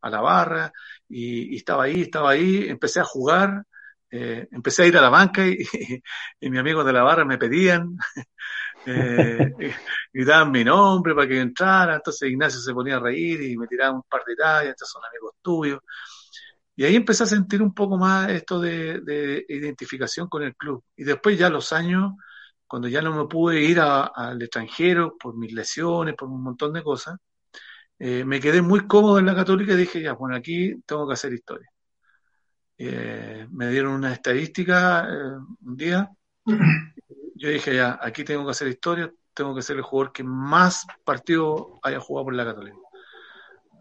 a la barra y, estaba ahí, estaba ahí, empecé a jugar, eh, empecé a ir a la banca y, y, mis amigos de la barra me pedían, eh, gritaban mi nombre para que entrara, entonces Ignacio se ponía a reír y me tiraba un par de tallas, estos son amigos tuyos. Y ahí empecé a sentir un poco más esto de, de identificación con el club. Y después ya los años, cuando ya no me pude ir al extranjero por mis lesiones, por un montón de cosas, eh, me quedé muy cómodo en la católica y dije, ya, bueno, aquí tengo que hacer historia. Eh, me dieron una estadística eh, un día. Yo dije, ya, aquí tengo que hacer historia, tengo que ser el jugador que más partidos haya jugado por la católica.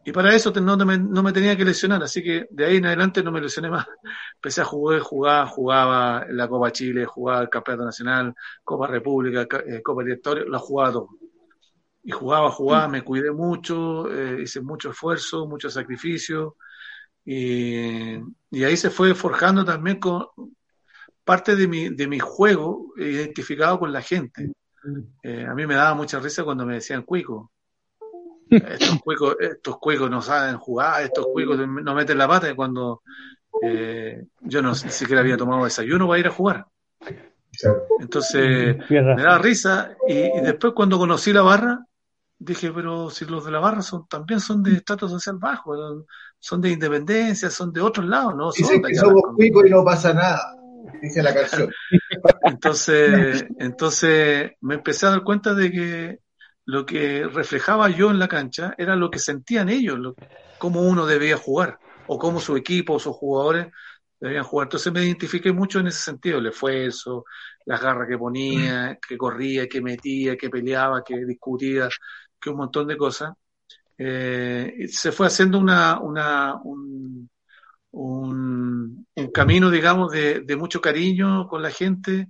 Y para eso no, me, tenía que lesionar, así que de ahí en adelante no me lesioné más. Empecé a jugar, jugaba, jugaba la Copa Chile, jugaba el Campeonato Nacional, Copa República, Copa Directorio, la jugaba todo y jugaba, jugaba, me cuidé mucho, eh, hice mucho esfuerzo, mucho sacrificio, y, ahí se fue forjando también con parte de mi, de mi juego identificado con la gente. Eh, a mí me daba mucha risa cuando me decían cuico. Estos cuicos, estos cuicos no saben jugar, estos cuicos no meten la pata cuando eh, yo no ni siquiera había tomado desayuno para ir a jugar. Entonces me daba risa y después cuando conocí la barra dije, pero si los de la barra son, también son de estatus social bajo, son de independencia, son de otros lados, ¿no? Dicen que somos cuicos y no pasa nada, dice la canción. entonces, entonces me empecé a dar cuenta de que lo que reflejaba yo en la cancha era lo que sentían ellos, lo, cómo uno debía jugar, o cómo su equipo o sus jugadores debían jugar. Entonces me identifiqué mucho en ese sentido, el esfuerzo, las garras que ponía, que corría, que metía, que peleaba, que discutía, un montón de cosas, eh, se fue haciendo una, una un, un, camino, digamos, de, de, mucho con la gente.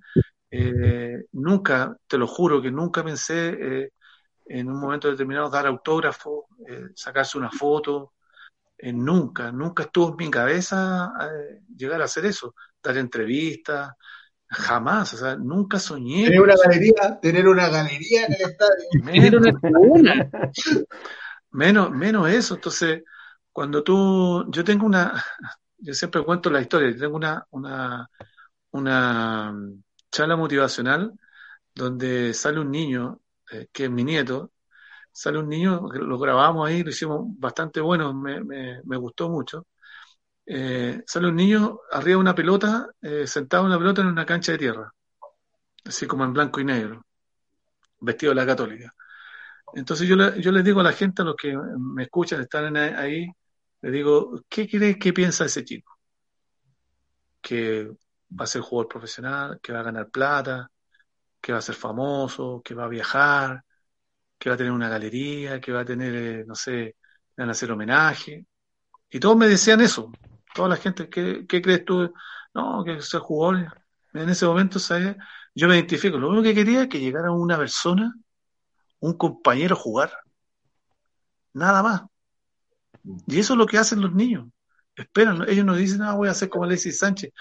Eh, nunca, te lo juro, que nunca pensé eh, en un momento determinado dar autógrafo, sacarse una foto. nunca, nunca estuvo en mi cabeza llegar a hacer eso, dar entrevistas, Jamás, o sea, nunca soñé. Tener una galería, tener una galería en el estadio. Menos, menos, menos eso. Entonces, cuando tú, yo tengo una, yo siempre cuento la historia, yo tengo una, una, una charla motivacional donde sale un niño, eh, que es mi nieto, sale un niño, lo grabamos ahí, lo hicimos bastante bueno, me, me, me gustó mucho, eh, sale un niño arriba de una pelota, eh, sentado en una pelota en una cancha de tierra, así como en blanco y negro, vestido de la católica. Entonces yo, le, yo les digo a la gente, a los que me escuchan, están ahí, les digo, ¿qué crees que piensa ese chico? Que va a ser jugador profesional, que va a ganar plata, que va a ser famoso, que va a viajar, que va a tener una galería, que va a tener, eh, no sé, van a hacer homenaje. Y todos me decían eso toda la gente, ¿qué, crees tú? No, que se jugó. En ese momento, ¿sabes? Yo me identifico. Lo único que quería es que llegara una persona, un compañero a jugar. Nada más. Y eso es lo que hacen los niños. Esperan, ellos no dicen, ah, voy a hacer como Alexis Sánchez.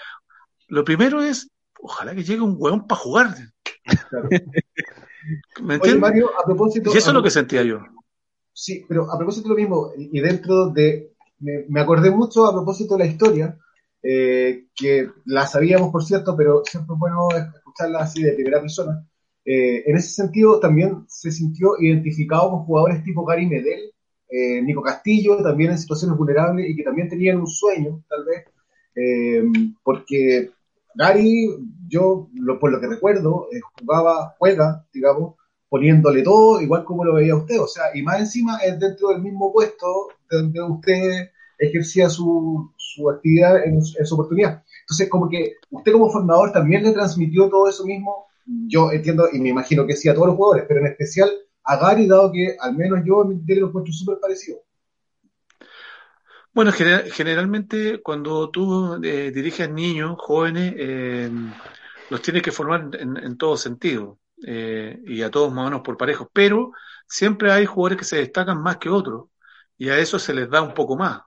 Lo primero es, ojalá que llegue un hueón para jugar. ¿Me entiendes? y eso es lo que sentía yo. Sí, pero a propósito de lo mismo, y dentro de me, acordé mucho a propósito de la historia, eh, que la sabíamos, por cierto, pero siempre es bueno escucharla así de primera persona. Eh, en ese sentido, también se sintió identificado con jugadores tipo Gary Medel, eh, Nico Castillo, también en situaciones vulnerables y que también tenían un sueño, tal vez, porque Gary, yo, por lo que recuerdo, jugaba, juega, digamos, poniéndole todo, igual como lo veía usted, o sea, y más encima es dentro del mismo puesto donde usted ejercía su, su actividad en, su oportunidad. Entonces, como que usted como formador también le transmitió todo eso mismo, yo entiendo y me imagino que sí a todos los jugadores, pero en especial a Gary, dado que al menos yo en mi lo encuentro súper parecido. Bueno, generalmente cuando tú eh, diriges niños, jóvenes, eh, los tienes que formar en, todo sentido eh, y a todos más o menos por parejos, pero siempre hay jugadores que se destacan más que otros y a eso se les da un poco más.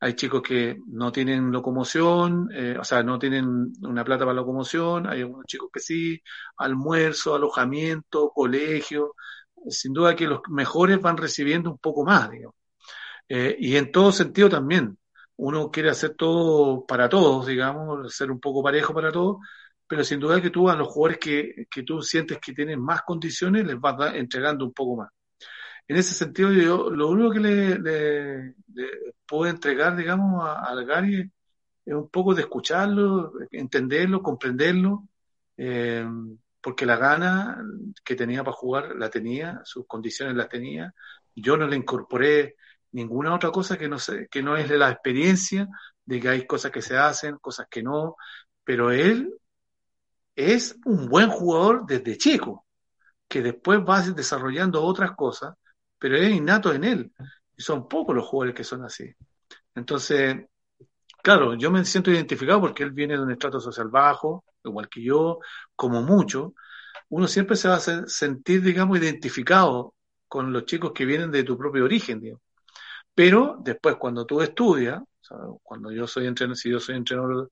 hay chicos que no tienen locomoción, o sea, no tienen una plata para locomoción, hay algunos chicos que sí, almuerzo, alojamiento, colegio, sin duda que los mejores van recibiendo un poco más, digamos. Eh, y en todo sentido también. Uno quiere hacer todo para todos, digamos, ser un poco parejo para todos, pero sin duda que tú a los jugadores que, que tú sientes que tienen más condiciones les vas entregando un poco más. En ese sentido, yo lo único que le, puedo entregar, digamos, al Gary es un poco de escucharlo, entenderlo, comprenderlo, eh, porque la gana que tenía para jugar la tenía, sus condiciones las tenía. Yo no le incorporé ninguna otra cosa que no, sé, que no es la experiencia de que hay cosas que se hacen, cosas que no, pero él es un buen jugador desde chico, que después va desarrollando otras cosas, pero es innato en él. Y son pocos los jugadores que son así. Entonces, claro, yo me siento identificado porque él viene de un estrato social bajo, igual que yo, como mucho. Uno siempre se va a sentir, digamos, identificado con los chicos que vienen de tu propio origen. Pero después, cuando tú estudias, cuando yo soy entrenador, si yo soy entrenador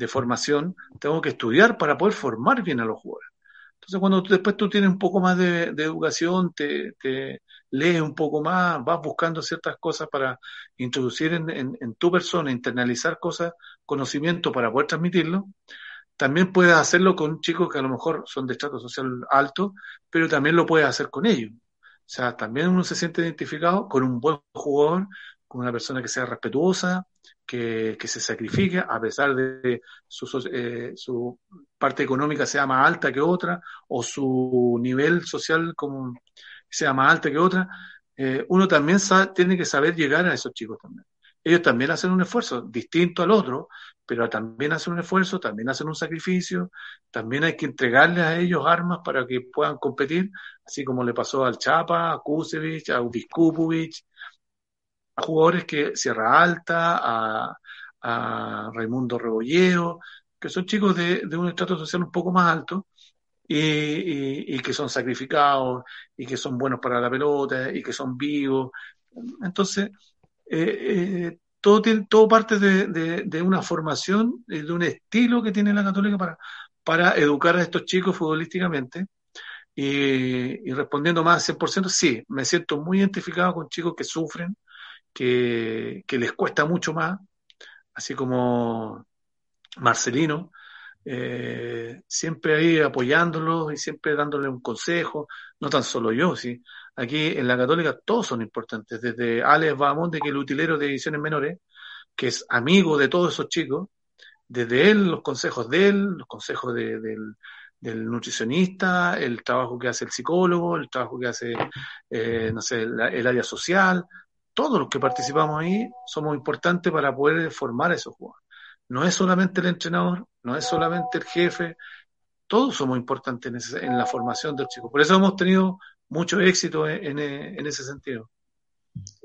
de formación, tengo que estudiar para poder formar bien a los jugadores. Entonces, cuando después tú tienes un poco más de, educación, te, lees un poco más, vas buscando ciertas cosas para introducir en, en, tu persona, internalizar cosas, conocimiento para poder transmitirlo, también puedes hacerlo con chicos que a lo mejor son de estrato social alto, pero también lo puedes hacer con ellos. O sea, también uno se siente identificado con un buen jugador, con una persona que sea respetuosa, que, que se sacrifique, a pesar de su, eh, su parte económica sea más alta que otra, o su nivel social como sea más alta que otra, eh, uno también tiene que saber llegar a esos chicos también. Ellos también hacen un esfuerzo distinto al otro, pero también hacen un esfuerzo, también hacen un sacrificio, también hay que entregarles a ellos armas para que puedan competir, así como le pasó al Chapa, a Kusevich, a Ubiskupovic, jugadores que Sierra Alta, a, a Raimundo Rebolleo, que son chicos de, un estrato social un poco más alto, y, que son sacrificados y que son buenos para la pelota y que son vivos. Entonces, eh, eh, todo, tiene, todo parte de, de, una formación, de un estilo que tiene la Católica para, para educar a estos chicos futbolísticamente. Y, respondiendo más al 100%, sí, me siento muy identificado con chicos que sufren, que, les cuesta mucho más, así como Marcelino, eh, siempre ahí apoyándolos y siempre dándole un consejo, no tan solo yo, sí. Aquí en la Católica todos son importantes, desde Alex de que es el utilero de ediciones menores, que es amigo de todos esos chicos, desde él, los consejos de él, los consejos del, del, nutricionista, el trabajo que hace el psicólogo, el trabajo que hace, eh, no sé, el área social, todos los que participamos ahí somos importantes para poder formar a esos jugadores. No es solamente el entrenador, no es solamente el jefe, todos somos importantes en, la formación del chico. Por eso hemos tenido mucho éxito en, ese sentido.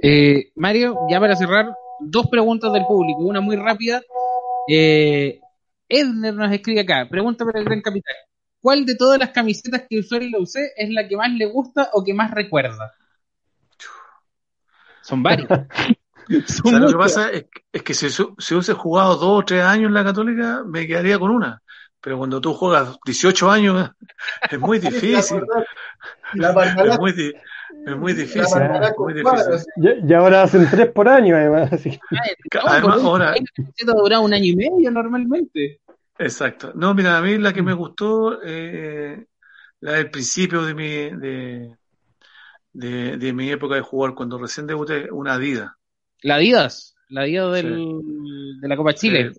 Eh, Mario, ya para cerrar, dos preguntas del público, una muy rápida. Eh, Edner nos escribe acá, pregunta para el gran capitán. ¿Cuál de todas las camisetas que usó en la UC es la que más le gusta o que más recuerda? Son varias. lo que pasa? Es, que si, si hubiese jugado dos o tres años en la Católica, me quedaría con una. Pero cuando tú juegas 18 años, es muy difícil. La es, muy, es muy difícil. muy difícil. Y, ahora hacen tres por año, además. Además, ahora. dura un año y medio normalmente. Exacto. No, mira, a mí la que me gustó, eh, la del principio de mi, de, de, de, mi época de jugar, cuando recién debuté, una Adidas. ¿La Adidas? La Adidas del, de la Copa Chile.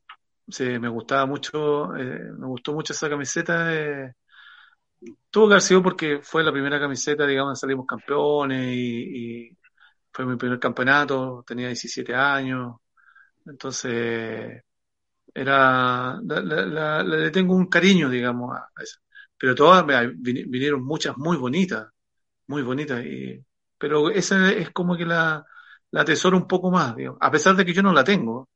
Sí, me gustaba mucho, eh, me gustó mucho esa camiseta. Eh, tuvo que haber sido porque fue la primera camiseta, digamos, salimos campeones y, fue mi primer campeonato, tenía 17 años. Entonces, era, le tengo un cariño, digamos, a esa. Pero todas vinieron muchas muy bonitas, muy bonitas. Y, pero esa es como que la, la atesoro un poco más, a pesar de que yo no la tengo.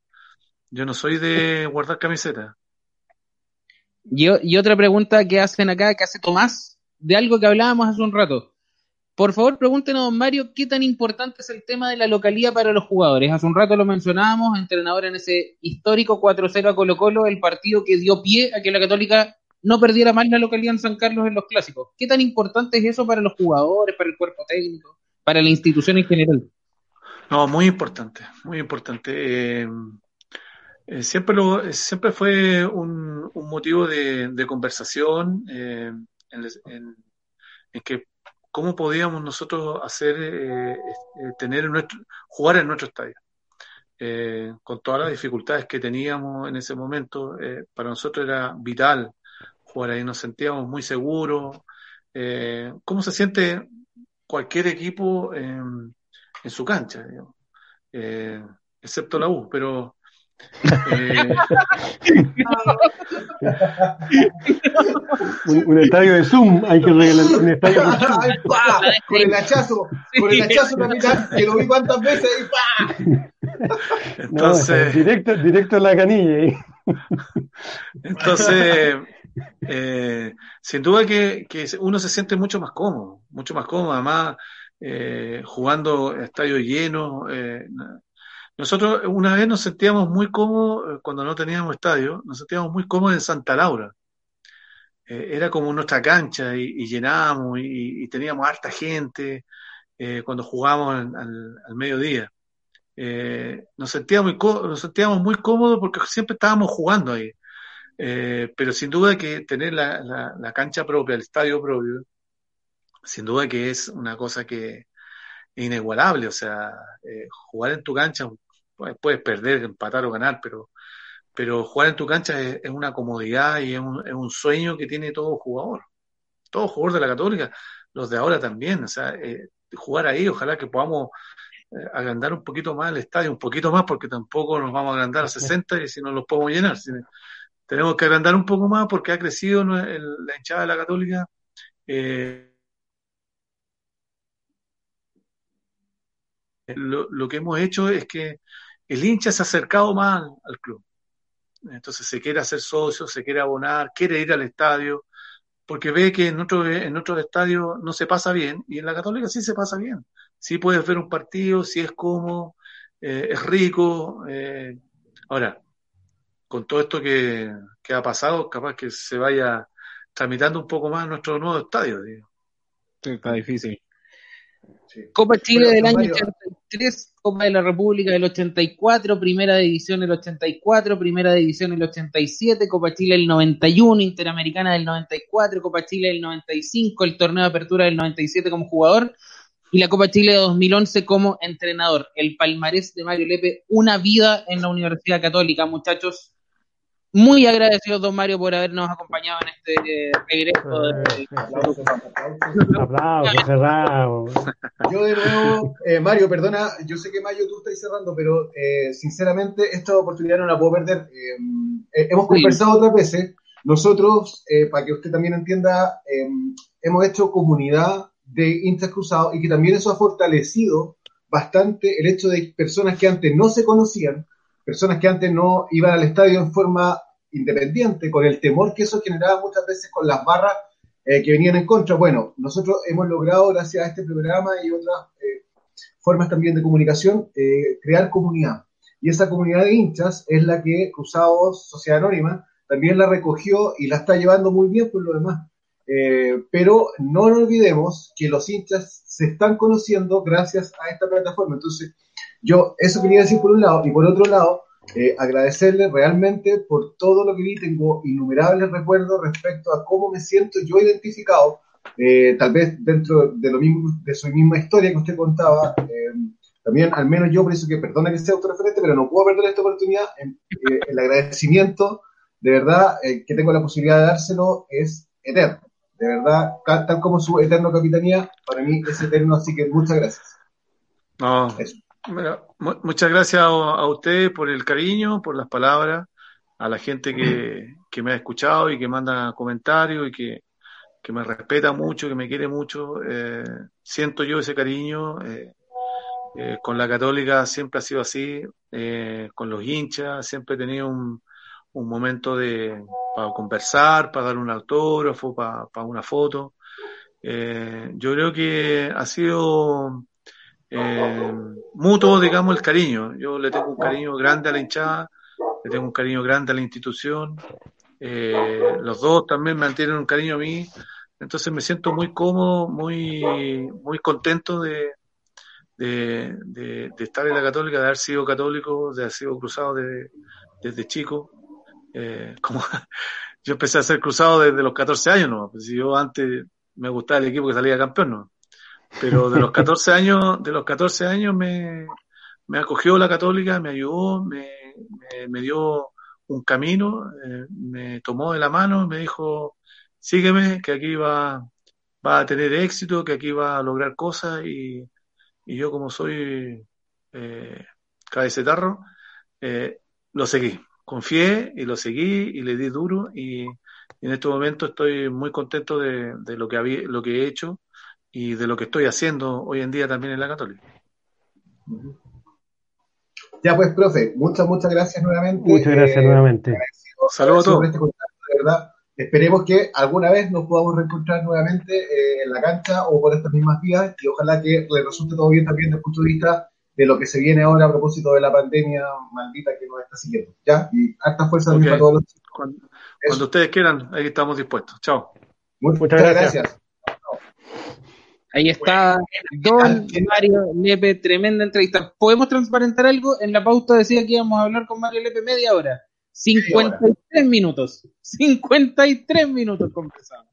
Yo no soy de guardar camiseta. Y, y otra pregunta que hacen acá, que hace Tomás, de algo que hablábamos hace un rato. Por favor, pregúntenos, don Mario, ¿qué tan importante es el tema de la localidad para los jugadores? Hace un rato lo mencionábamos, entrenador en ese histórico 4-0 a Colo Colo, el partido que dio pie a que la Católica no perdiera más la localidad en San Carlos en los clásicos. ¿Qué tan importante es eso para los jugadores, para el cuerpo técnico, para la institución en general? No, muy importante, muy importante. Eh, eh, siempre, siempre fue un, motivo de, conversación eh, en, que cómo podíamos nosotros hacer, tener nuestro, jugar en nuestro estadio. con todas las dificultades que teníamos en ese momento, para nosotros era vital jugar ahí, nos sentíamos muy seguros. ¿Cómo se siente cualquier equipo en, en su cancha, eh, excepto la U, pero eh, un, estadio de Zoom, hay que regalar un estadio de Zoom. con el hachazo, con el hachazo capitán, que lo vi cuántas veces y ¡pa! Entonces, directo, directo en la canilla. Entonces, eh, sin duda que, uno se siente mucho más cómodo, mucho más cómodo, además eh, jugando estadio lleno. Eh, nosotros una vez nos sentíamos muy cómodos, cuando no teníamos estadio, nos sentíamos muy cómodos en Santa Laura. era como nuestra cancha y, llenábamos y, teníamos harta gente cuando jugábamos al, mediodía. nos, sentíamos nos sentíamos muy cómodos porque siempre estábamos jugando ahí. Pero sin duda que tener la, la cancha propia, el estadio propio, sin duda que es una cosa que es inigualable, o sea, eh, jugar en tu cancha, pues, puedes perder, empatar o ganar, pero, pero jugar en tu cancha es, una comodidad y es un, es un, sueño que tiene todo jugador, todo jugador de la Católica, los de ahora también, o sea, eh, jugar ahí, ojalá que podamos eh, agrandar un poquito más el estadio, un poquito más, porque tampoco nos vamos a agrandar a 60 y si no los podemos llenar. Tenemos que agrandar un poco más porque ha crecido la hinchada de la Católica. Eh, lo, que hemos hecho es que el hincha se ha acercado más al, club. Entonces se quiere hacer socio, se quiere abonar, quiere ir al estadio, porque ve que en otros en estadios no se pasa bien y en la Católica sí se pasa bien. Sí puedes ver un partido, sí es cómodo, eh, es rico. Eh. Ahora, con todo esto que, ha pasado, capaz que se vaya tramitando un poco más nuestro nuevo estadio. Digo. está difícil. Copa Chile del año 83, Copa de la República del 84, Primera División del 84, Primera División del 87, Copa Chile del 91, Interamericana del 94, Copa Chile del 95, el Torneo de Apertura del 97 como jugador y la Copa Chile de 2011 como entrenador. El palmarés de Mario Lepe, una vida en la Universidad Católica, muchachos muy agradecido, don Mario, por habernos acompañado en este regreso. De... Aplausos, cerrado. Yo de nuevo, eh, Mario, perdona, yo sé que Mario tú estás cerrando, pero eh, sinceramente esta oportunidad no la puedo perder. Eh, hemos conversado otras veces. Nosotros, para que usted también entienda, hemos hecho comunidad de hinchas cruzados y que también eso ha fortalecido bastante el hecho de personas que antes no se conocían personas que antes no iban al estadio en forma independiente, con el temor que eso generaba muchas veces con las barras eh, que venían en contra. Bueno, nosotros hemos logrado, gracias a este programa y otras eh, formas también de comunicación, eh, crear comunidad. Y esa comunidad de hinchas es la que Cruzados Sociedad Anónima también la recogió y la está llevando muy bien por lo demás. pero no olvidemos que los hinchas se están conociendo gracias a esta plataforma. Entonces, yo eso quería decir por un lado, y por otro lado, eh, agradecerle realmente por todo lo que vi. Tengo innumerables recuerdos respecto a cómo me siento yo identificado, eh, tal vez dentro de lo mismo de su misma historia que usted contaba. Eh, también, al menos yo por eso que perdona que sea autorreferente, pero no puedo perder esta oportunidad. el agradecimiento, de verdad, que tengo la posibilidad de dárselo es eterno. De verdad, tal como su eterno capitanía, para mí es eterno, así que muchas gracias. No, muchas gracias a, usted por el cariño, por las palabras, a la gente que, me ha escuchado y que manda comentarios y que, me respeta mucho, que me quiere mucho. Eh, siento yo ese cariño. Eh, eh, con la católica siempre ha sido así, eh, con los hinchas, siempre he tenido un, un momento de, para conversar, para dar un autógrafo, para, para una foto. Eh, yo creo que ha sido eh, mutuo, digamos, el cariño. Yo le tengo un cariño grande a la hinchada, le tengo un cariño grande a la institución. Eh, los dos también mantienen un cariño a mí. Entonces me siento muy cómodo, muy, muy contento de, de, de, estar en la católica, de haber sido católico, de haber sido cruzado desde chico. Eh, como yo empecé a ser cruzado desde los 14 años, ¿no? Pues yo antes me gustaba el equipo que salía campeón, ¿no? Pero de los 14 años, de los 14 años me, me acogió la católica, me ayudó, me, me, dio un camino, eh, me tomó de la mano, me dijo, sígueme, que aquí va, va a tener éxito, que aquí va a lograr cosas y, y yo como soy eh, cabecetarro, eh, lo seguí. Confié y lo seguí y le di duro y, en este momento estoy muy contento de, lo, que había, lo que he hecho y de lo que estoy haciendo hoy en día también en la Católica. Ya pues, profe, muchas, muchas gracias nuevamente. Muchas gracias eh, nuevamente. Saludos a todos. Este de verdad. Esperemos que alguna vez nos podamos reencontrar nuevamente eh, en la cancha o por estas mismas vías y ojalá que le resulte todo bien también desde el punto de vista de lo que se viene ahora a propósito de la pandemia maldita que nos está siguiendo. ¿Ya? Y harta fuerza para todos los Cuando, cuando, ustedes quieran, ahí estamos dispuestos. Chao. Muchas, gracias. Ahí está Don Mario Lepe, tremenda entrevista. ¿Podemos transparentar algo? En la pauta decía que íbamos a hablar con Mario Lepe media hora. 53 minutos. 53 minutos conversamos.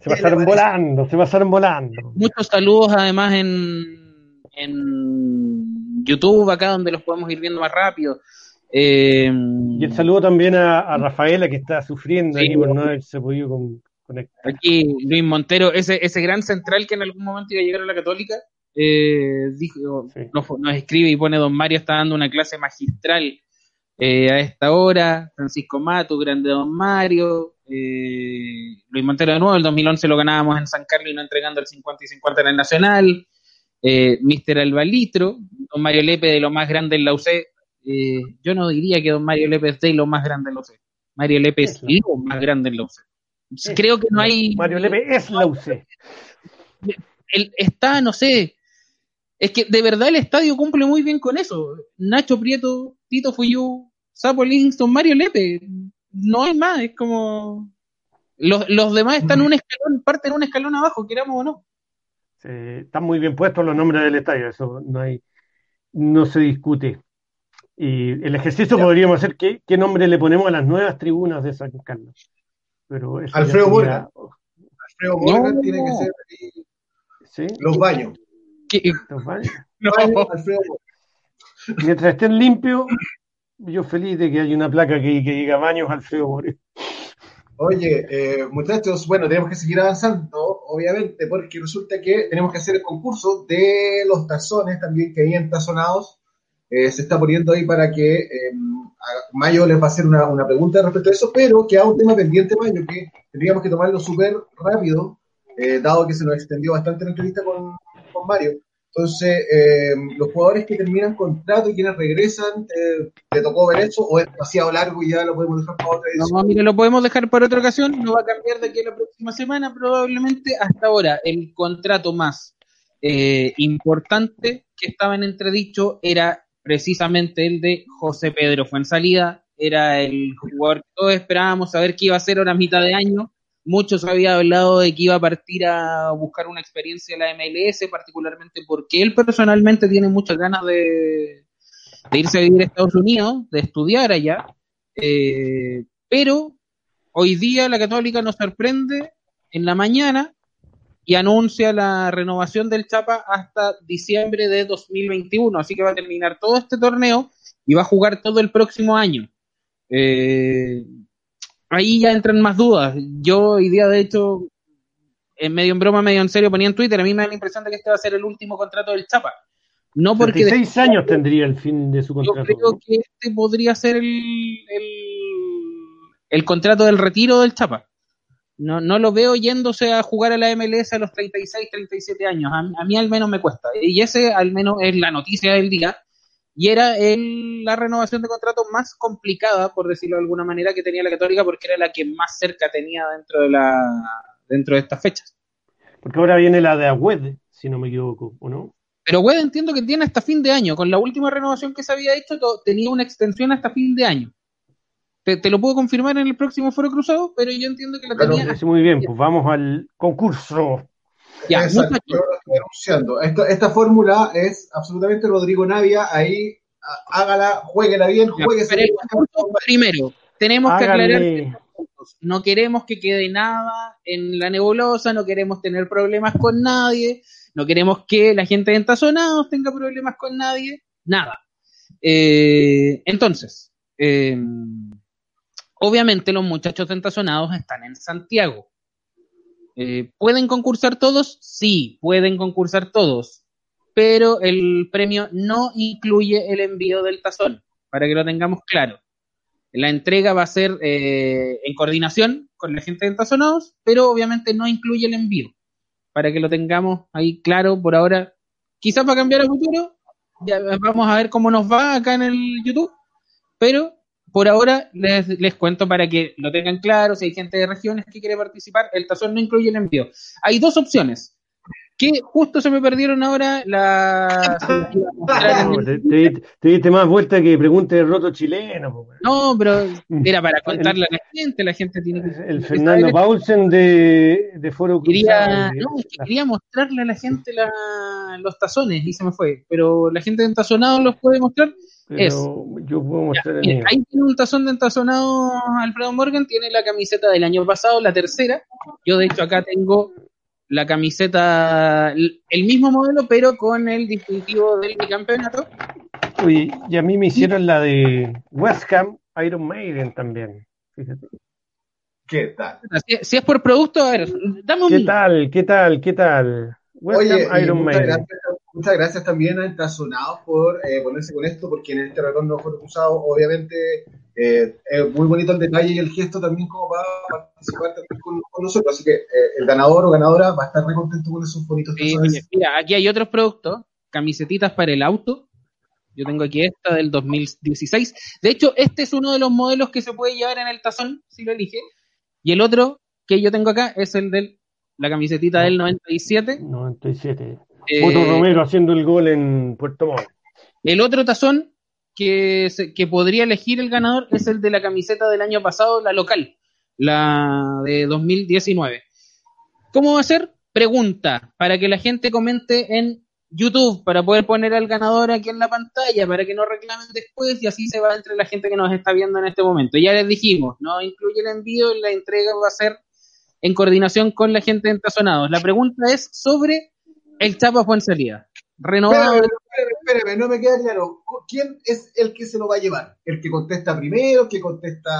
Se pasaron volando, se pasaron volando. Muchos saludos además en en YouTube, acá donde los podemos ir viendo más rápido. Eh, y el saludo también a, Rafaela que está sufriendo ahí por no haberse podido Aquí Luis Montero, ese, ese gran central que en algún momento iba a llegar a la Católica, eh, dijo, nos, escribe y pone Don Mario está dando una clase magistral eh, a esta hora. Francisco Mato, grande Don Mario. Luis Montero de nuevo, el 2011 lo ganábamos en San Carlos y no entregando el 50 y 50 en el Nacional eh, Mr. Albalitro, don Mario Lepe de lo más grande en la UC. Eh, yo no diría que don Mario Lepe es de lo más grande en la UC. Mario Lepe es, lo más grande en la UC. Creo que no hay. Mario Lepe es la UC. Él está, no sé. Es que de verdad el estadio cumple muy bien con eso. Nacho Prieto, Tito Fuyú, Sapo Livingston, Mario Lepe. No hay más, es como. Los, los demás están un escalón, parten un escalón abajo, queramos o no están muy bien puestos los nombres del estadio, eso no hay, no se discute. Y el ejercicio podríamos hacer qué, qué nombre le ponemos a las nuevas tribunas de San Carlos. Pero Alfredo Morgan. Alfredo Morgan tiene que ser los baños. Los baños. Mientras estén limpios, yo feliz de que haya una placa que, que diga baños Alfredo Morgan. Oye, eh, muchachos, bueno, tenemos que seguir avanzando, obviamente, porque resulta que tenemos que hacer el concurso de los tazones también que hay en tazonados. Eh, se está poniendo ahí para que eh, Mayo les va a hacer una, una, pregunta respecto a eso, pero queda un tema pendiente, Mayo, que tendríamos que tomarlo súper rápido, eh, dado que se nos extendió bastante la entrevista con, con Mario. Entonces, eh, los jugadores que terminan contrato y quienes regresan, ¿te tocó ver eso o es demasiado largo y ya lo podemos dejar para otra edición? No, mire, lo podemos dejar para otra ocasión, no va a cambiar de aquí a la próxima semana probablemente. Hasta ahora, el contrato más importante que estaba en entredicho era precisamente el de José Pedro Fuensalida, era el jugador que todos esperábamos saber qué iba a hacer ahora mitad de año Muchos había hablado de que iba a partir a buscar una experiencia en la MLS, particularmente porque él personalmente tiene muchas ganas de, irse a vivir a Estados Unidos, de estudiar allá. Eh, pero hoy día la Católica nos sorprende en la mañana y anuncia la renovación del Chapa hasta diciembre de 2021. Así que va a terminar todo este torneo y va a jugar todo el próximo año. Eh, ahí ya entran más dudas. Yo hoy día, de hecho, en medio en broma, medio en serio, ponía en Twitter, a mí me da la impresión de que este va a ser el último contrato del Chapa. No porque... seis años tendría el fin de su contrato. Yo creo que este podría ser el, el, contrato del retiro del Chapa. No, no lo veo yéndose a jugar a la MLS a los 36, 37 años. A, mí al menos me cuesta. Y ese al menos es la noticia del día. Y era el, la renovación de contrato más complicada, por decirlo de alguna manera, que tenía la Católica, porque era la que más cerca tenía dentro de, la, dentro de estas fechas. Porque ahora viene la de Agüed, si no me equivoco, ¿o no? Pero Agüed entiendo que tiene hasta fin de año. Con la última renovación que se había hecho, tenía una extensión hasta fin de año. Te, lo puedo confirmar en el próximo Foro Cruzado, pero yo entiendo que la tenía. muy bien, pues vamos al concurso. Ya, Exacto, Esta, fórmula es absolutamente Rodrigo Navia. Ahí hágala, jueguela bien, jueguese. primero, tenemos que aclarar que no queremos que quede nada en la nebulosa, no queremos tener problemas con nadie, no queremos que la gente de Entazonados tenga problemas con nadie, nada. Eh, entonces, eh, Obviamente los muchachos entazonados están en Santiago. Eh, ¿Pueden concursar todos? Sí, pueden concursar todos, pero el premio no incluye el envío del tazón, para que lo tengamos claro. La entrega va a ser eh, en coordinación con la gente de entazonados, pero obviamente no incluye el envío, para que lo tengamos ahí claro por ahora. Quizás va a cambiar a futuro, ya vamos a ver cómo nos va acá en el YouTube, pero por ahora les, les, cuento para que lo tengan claro, si hay gente de regiones que quiere participar, el tazón no incluye el envío. Hay dos opciones, que justo se me perdieron ahora la... te, diste más vuelta que pregunte de roto chileno. No, pero era para contarle a la gente, la gente tiene que... El Fernando Paulsen de, de Foro quería, no, quería mostrarle a la gente la, los tazones y se me fue, pero la gente de entazonado los puede mostrar yo puedo mostrar Ahí tiene un tazón de entazonado Alfredo Morgan, tiene la camiseta del año pasado, la tercera. Yo de hecho acá tengo la camiseta, el mismo modelo, pero con el distintivo del campeonato. Uy, y a mí me hicieron la de West Ham Iron Maiden también. Fíjate. ¿Qué tal? Si, es por producto, a ver, dame un... ¿Qué tal? ¿Qué tal? ¿Qué tal? West Ham Iron Maiden muchas gracias también a Entazonados por eh, ponerse con esto, porque en este retorno fue usado, obviamente, eh, es muy bonito el detalle y el gesto también como para participar con, nosotros. Así que eh, el ganador o ganadora va a estar muy contento con esos bonitos sí, Mira, aquí hay otros productos, camisetitas para el auto. Yo tengo aquí esta del 2016. De hecho, este es uno de los modelos que se puede llevar en el tazón, si lo elige. Y el otro que yo tengo acá es el de la camisetita del 97. 97. Eh, Romero haciendo el gol en Puerto Montt. El otro tazón que, que podría elegir el ganador es el de la camiseta del año pasado, la local, la de 2019. ¿Cómo va a ser? Pregunta, para que la gente comente en YouTube, para poder poner al ganador aquí en la pantalla, para que no reclamen después y así se va entre la gente que nos está viendo en este momento. Ya les dijimos, no incluye el envío, la entrega va a ser en coordinación con la gente de Entazonados. La pregunta es sobre el Chapa fue en salida. Renovado. Espérame, espérame, no me queda claro. ¿Quién es el que se lo va a llevar? ¿El que contesta primero? ¿El que contesta.?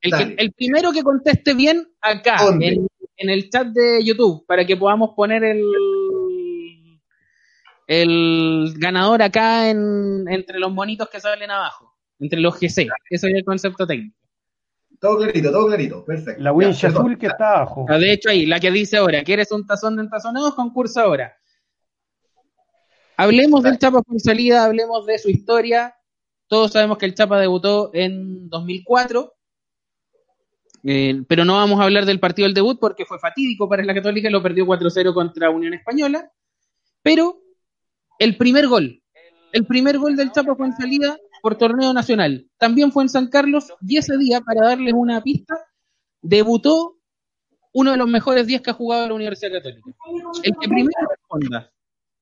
El, primero que conteste bien acá, en, el chat de YouTube, para que podamos poner el, el ganador acá en, entre los monitos que salen abajo, entre los GC. Eso es el concepto técnico. Todo clarito, todo clarito, perfecto. La winch azul que está abajo. Ah, de hecho, ahí, la que dice ahora, ¿quieres un tazón de entazonados? Concurso ahora. Hablemos del Chapa por salida, hablemos de su historia. Todos sabemos que el Chapa debutó en 2004, eh, pero no vamos a hablar del partido del debut porque fue fatídico para la Católica, lo perdió 4-0 contra Unión Española. Pero el primer gol, el primer gol del Chapa fue en salida por torneo nacional. También fue en San Carlos y ese día, para darles una pista, debutó uno de los mejores días que ha jugado la Universidad Católica. El que primero responda,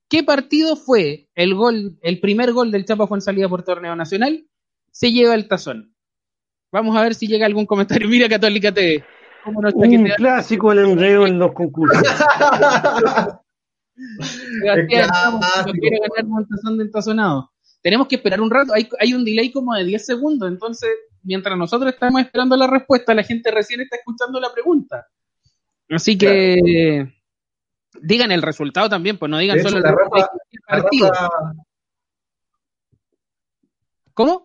¿qué partido fue el gol, el primer gol del Chapa fue en salida por torneo nacional? Se lleva el tazón. Vamos a ver si llega algún comentario. Mira Católica TV. Un clásico el enredo en los concursos. Sebastián, ganar un tazón de entazonado tenemos que esperar un rato, hay, hay un delay como de 10 segundos, entonces mientras nosotros estamos esperando la respuesta, la gente recién está escuchando la pregunta. Así que digan el resultado también, pues no digan solo el partido. ¿Cómo?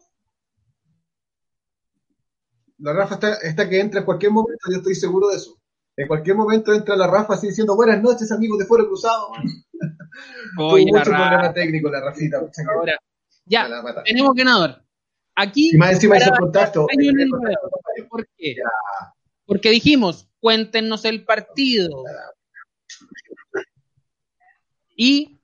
La Rafa está, está, que entra en cualquier momento, yo estoy seguro de eso. En cualquier momento entra la Rafa así diciendo buenas noches amigos de Foro Cruzado. Oye, mucho problema técnico la Rafita. Ahora, ya, tenemos ganador. Aquí. Y más encima hizo contacto. ¿Por qué? Porque dijimos, cuéntenos el partido. Y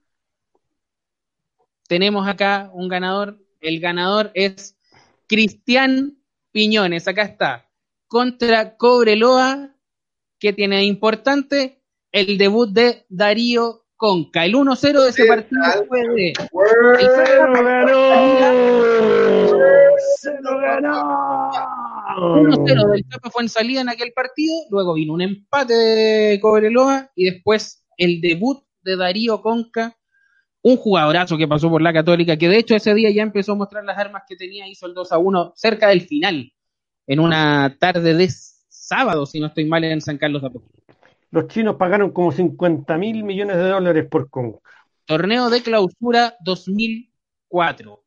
tenemos acá un ganador. El ganador es Cristian Piñones. Acá está. Contra Cobreloa. que tiene importante? El debut de Darío Conca. El 1-0 de ese partido fue de. ¡Se lo ganó! ¡Se lo ganó! 1-0 del Chapa fue en salida en aquel partido. Luego vino un empate de Cobreloa y después el debut de Darío Conca un jugadorazo que pasó por la Católica, que de hecho ese día ya empezó a mostrar las armas que tenía, hizo el 2 a 1 cerca del final, en una tarde de sábado, si no estoy mal, en San Carlos de Los chinos pagaron como 50 mil millones de dólares por Conca. Torneo de clausura 2004.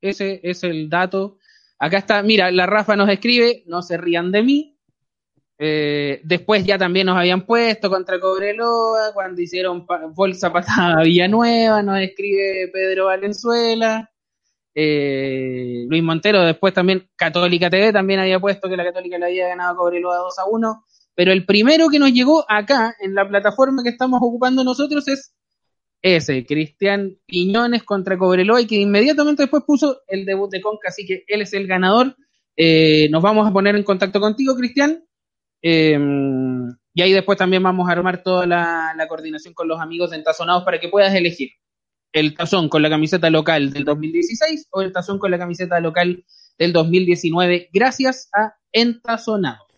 Ese es el dato. Acá está, mira, la Rafa nos escribe, no se rían de mí, eh, después ya también nos habían puesto contra Cobreloa, cuando hicieron bolsa patada a Villanueva, nos escribe Pedro Valenzuela. Eh, Luis Montero, después también Católica TV también había puesto que la Católica le había ganado a Cobreloa 2 a 1. Pero el primero que nos llegó acá, en la plataforma que estamos ocupando nosotros, es ese, Cristian Piñones contra Cobreloa, y que inmediatamente después puso el debut de Conca, así que él es el ganador. Eh, nos vamos a poner en contacto contigo, Cristian, Em, y ahí después también vamos a armar toda la, coordinación con los amigos de Entazonados para que puedas elegir el tazón con la camiseta local del 2016 o el tazón con la camiseta local del 2019, gracias a Entazonados.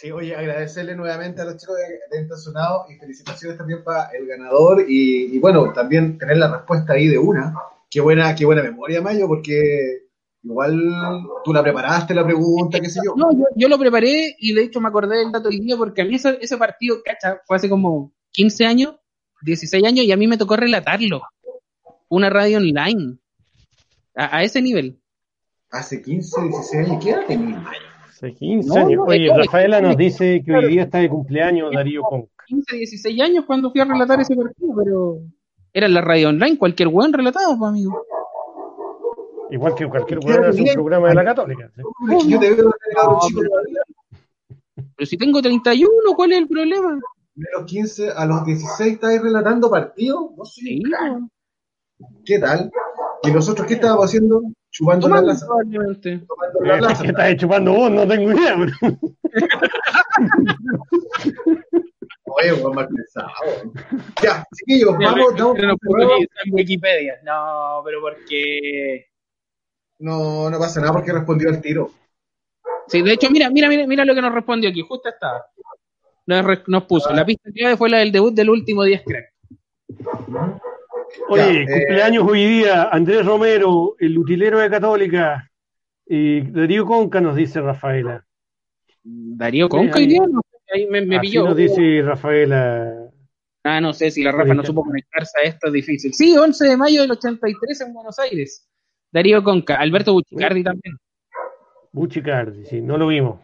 Sí, oye, agradecerle nuevamente a los chicos de, Entazonados y felicitaciones también para el ganador y, y, bueno, también tener la respuesta ahí de una. Qué buena, qué buena memoria, Mayo, porque Igual tú la preparaste la pregunta, qué sé yo. No, yo, lo preparé y de hecho me acordé del dato del día porque a mí ese, ese partido, cacha, fue hace como 15 años, 16 años y a mí me tocó relatarlo. Una radio online. A, ese nivel. Hace 15, 16 años, ¿qué era Hace 15 años. Oye, Rafaela nos dice que hoy día está de cumpleaños Darío Conca. 15, 16 años cuando fui a relatar ese partido, pero era en la radio online, cualquier buen relatado, pues, amigo. Igual que cualquier weón hace un programa de la Católica. Yo te veo Pero si tengo 31, ¿cuál es el problema? De los 15 a los 16 estáis relatando partidos. No sé. ¿Qué tal? ¿Y nosotros qué estábamos haciendo? Chupando la plaza. Probablemente. ¿Qué estás chupando vos? No tengo idea, bro. Oye, weón, mal pensado. Ya, chiquillos, vamos, vamos. En Wikipedia. No, pero porque no, no pasa nada porque respondió al tiro. Sí, de hecho, mira, mira, mira, mira lo que nos respondió aquí, justo estaba. Nos, puso, la pista clave fue la del debut del último 10 crack. Oye, eh, cumpleaños hoy día, Andrés Romero, el utilero de Católica, y Darío Conca nos dice Rafaela. Darío Conca hoy día, ahí me, me pilló. nos dice Rafaela. Ah, no sé si la Rafa no supo conectarse a esto, es difícil. Sí, 11 de mayo del 83 en Buenos Aires. Darío Conca, Alberto Buchicardi también. Buchicardi, sí, no lo vimos.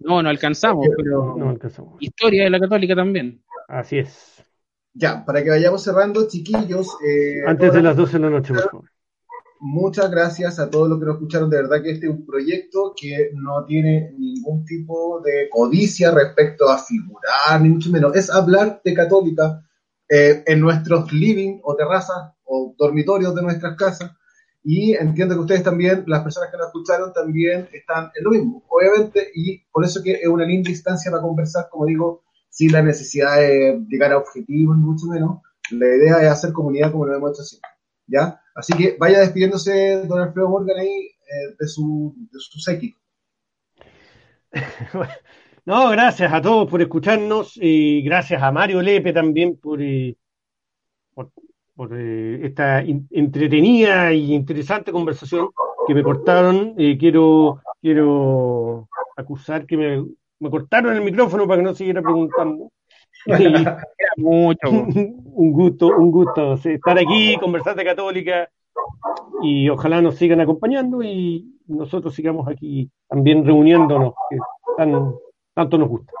No, no alcanzamos, pero no alcanzamos. historia de la católica también. Así es. Ya, para que vayamos cerrando, chiquillos. Eh, Antes de las 12 de la noche, por favor. Muchas gracias a todos los que nos escucharon. De verdad que este es un proyecto que no tiene ningún tipo de codicia respecto a figurar, ni mucho menos. Es hablar de católica eh, en nuestros living o terrazas o dormitorios de nuestras casas y entiendo que ustedes también, las personas que nos escucharon, también están en lo mismo, obviamente, y por eso que es una linda instancia para conversar, como digo, sin la necesidad de llegar a objetivos, ni mucho menos. La idea es hacer comunidad como lo hemos hecho siempre. ¿Ya? Así que vaya despidiéndose don Alfredo Morgan ahí eh, de, su, de su séquito. No, gracias a todos por escucharnos y gracias a Mario Lepe también por, eh, por eh, esta entretenida y interesante conversación que me cortaron. Quiero, quiero acusar que me, me, cortaron el micrófono para que no siguiera preguntando. mucho. un gusto, un gusto estar aquí, conversar de católica y ojalá nos sigan acompañando y nosotros sigamos aquí también reuniéndonos, que tanto nos gusta.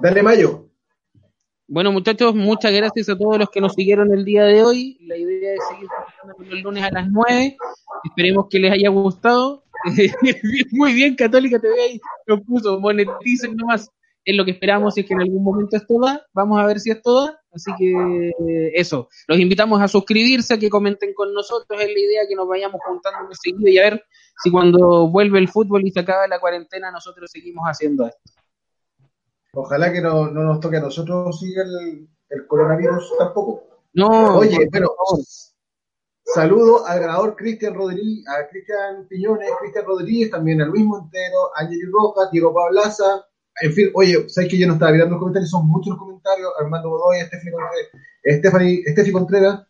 Dale, Mayo. Bueno, muchachos, muchas gracias a todos los que nos siguieron el día de hoy. La idea es seguir el lunes a las 9. Esperemos que les haya gustado. Muy bien, Católica TV ahí lo puso. Moneticen nomás. Es lo que esperamos, es que en algún momento es toda. Vamos a ver si es toda. Así que eso. Los invitamos a suscribirse, a que comenten con nosotros. Es la idea que nos vayamos juntando seguido y a ver si cuando vuelve el fútbol y se acaba la cuarentena, nosotros seguimos haciendo esto. Ojalá que no, nos toque a nosotros siga el, coronavirus tampoco. No, oye, pero saludo al ganador Cristian Rodríguez, a Cristian Piñones, Cristian Rodríguez, también a Luis Montero, a Angeli Rojas, Diego Pablaza, en fin, oye, sabes que yo no estaba mirando los comentarios, son muchos los comentarios, Armando Godoy, Estefi Contreras,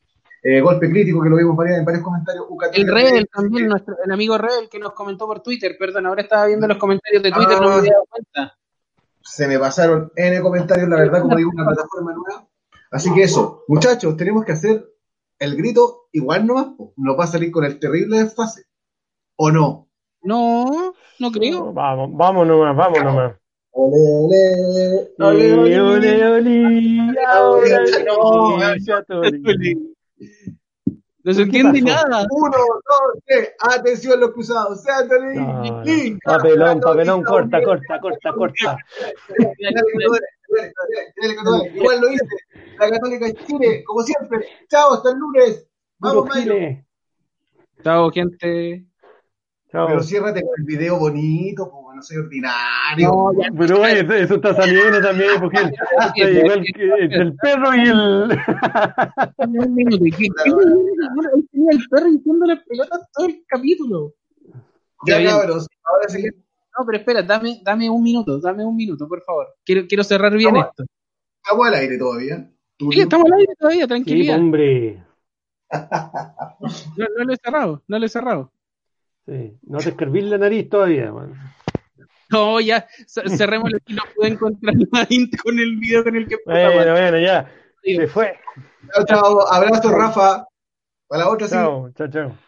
eh, golpe crítico que lo vimos en varios comentarios. el Rebel también, nuestro, el amigo Rebel que nos comentó por Twitter, perdón, ahora estaba viendo los comentarios de Twitter, no me había dado cuenta se me pasaron N comentarios, la verdad, como digo, una plataforma nueva. Así que eso, muchachos, tenemos que hacer el grito igual nomás, no va a salir con el terrible desfase. ¿O no? No, no creo. vamos, vamos nomás, vamos nomás. Ole, ole, ole, ole, ole, no se entiende nada. Uno, dos, tres. Atención los cruzados. Sean no, Papelón, papelón, corta, corta, corta, corta. Igual lo hice. La Católica de Chile, como siempre. Chao, hasta el lunes. Vamos, Chile. Chao, gente. Chao. Pero ciérrate con el video bonito, no soy ordinario. pero oye, eso está saliendo también, porque igual que el perro y el. el perro diciendo las pelotas todo el capítulo. Ya, cabros, ahora sí. No, pero espera, dame, dame un minuto, dame un minuto, por favor. Quiero, quiero cerrar bien esto. Estamos al aire todavía. Sí, estamos al aire todavía, tranquilidad. Sí, hombre. No, no lo he cerrado, no lo he cerrado. Sí, no te escribís la nariz todavía, man. No, ya, cerremos y no puedo encontrar la con el video con el que. Bueno, bueno, ya. Se fue. Chao, chao. Abrazo, Rafa. Para la otra, chao, sí. Chao, chao.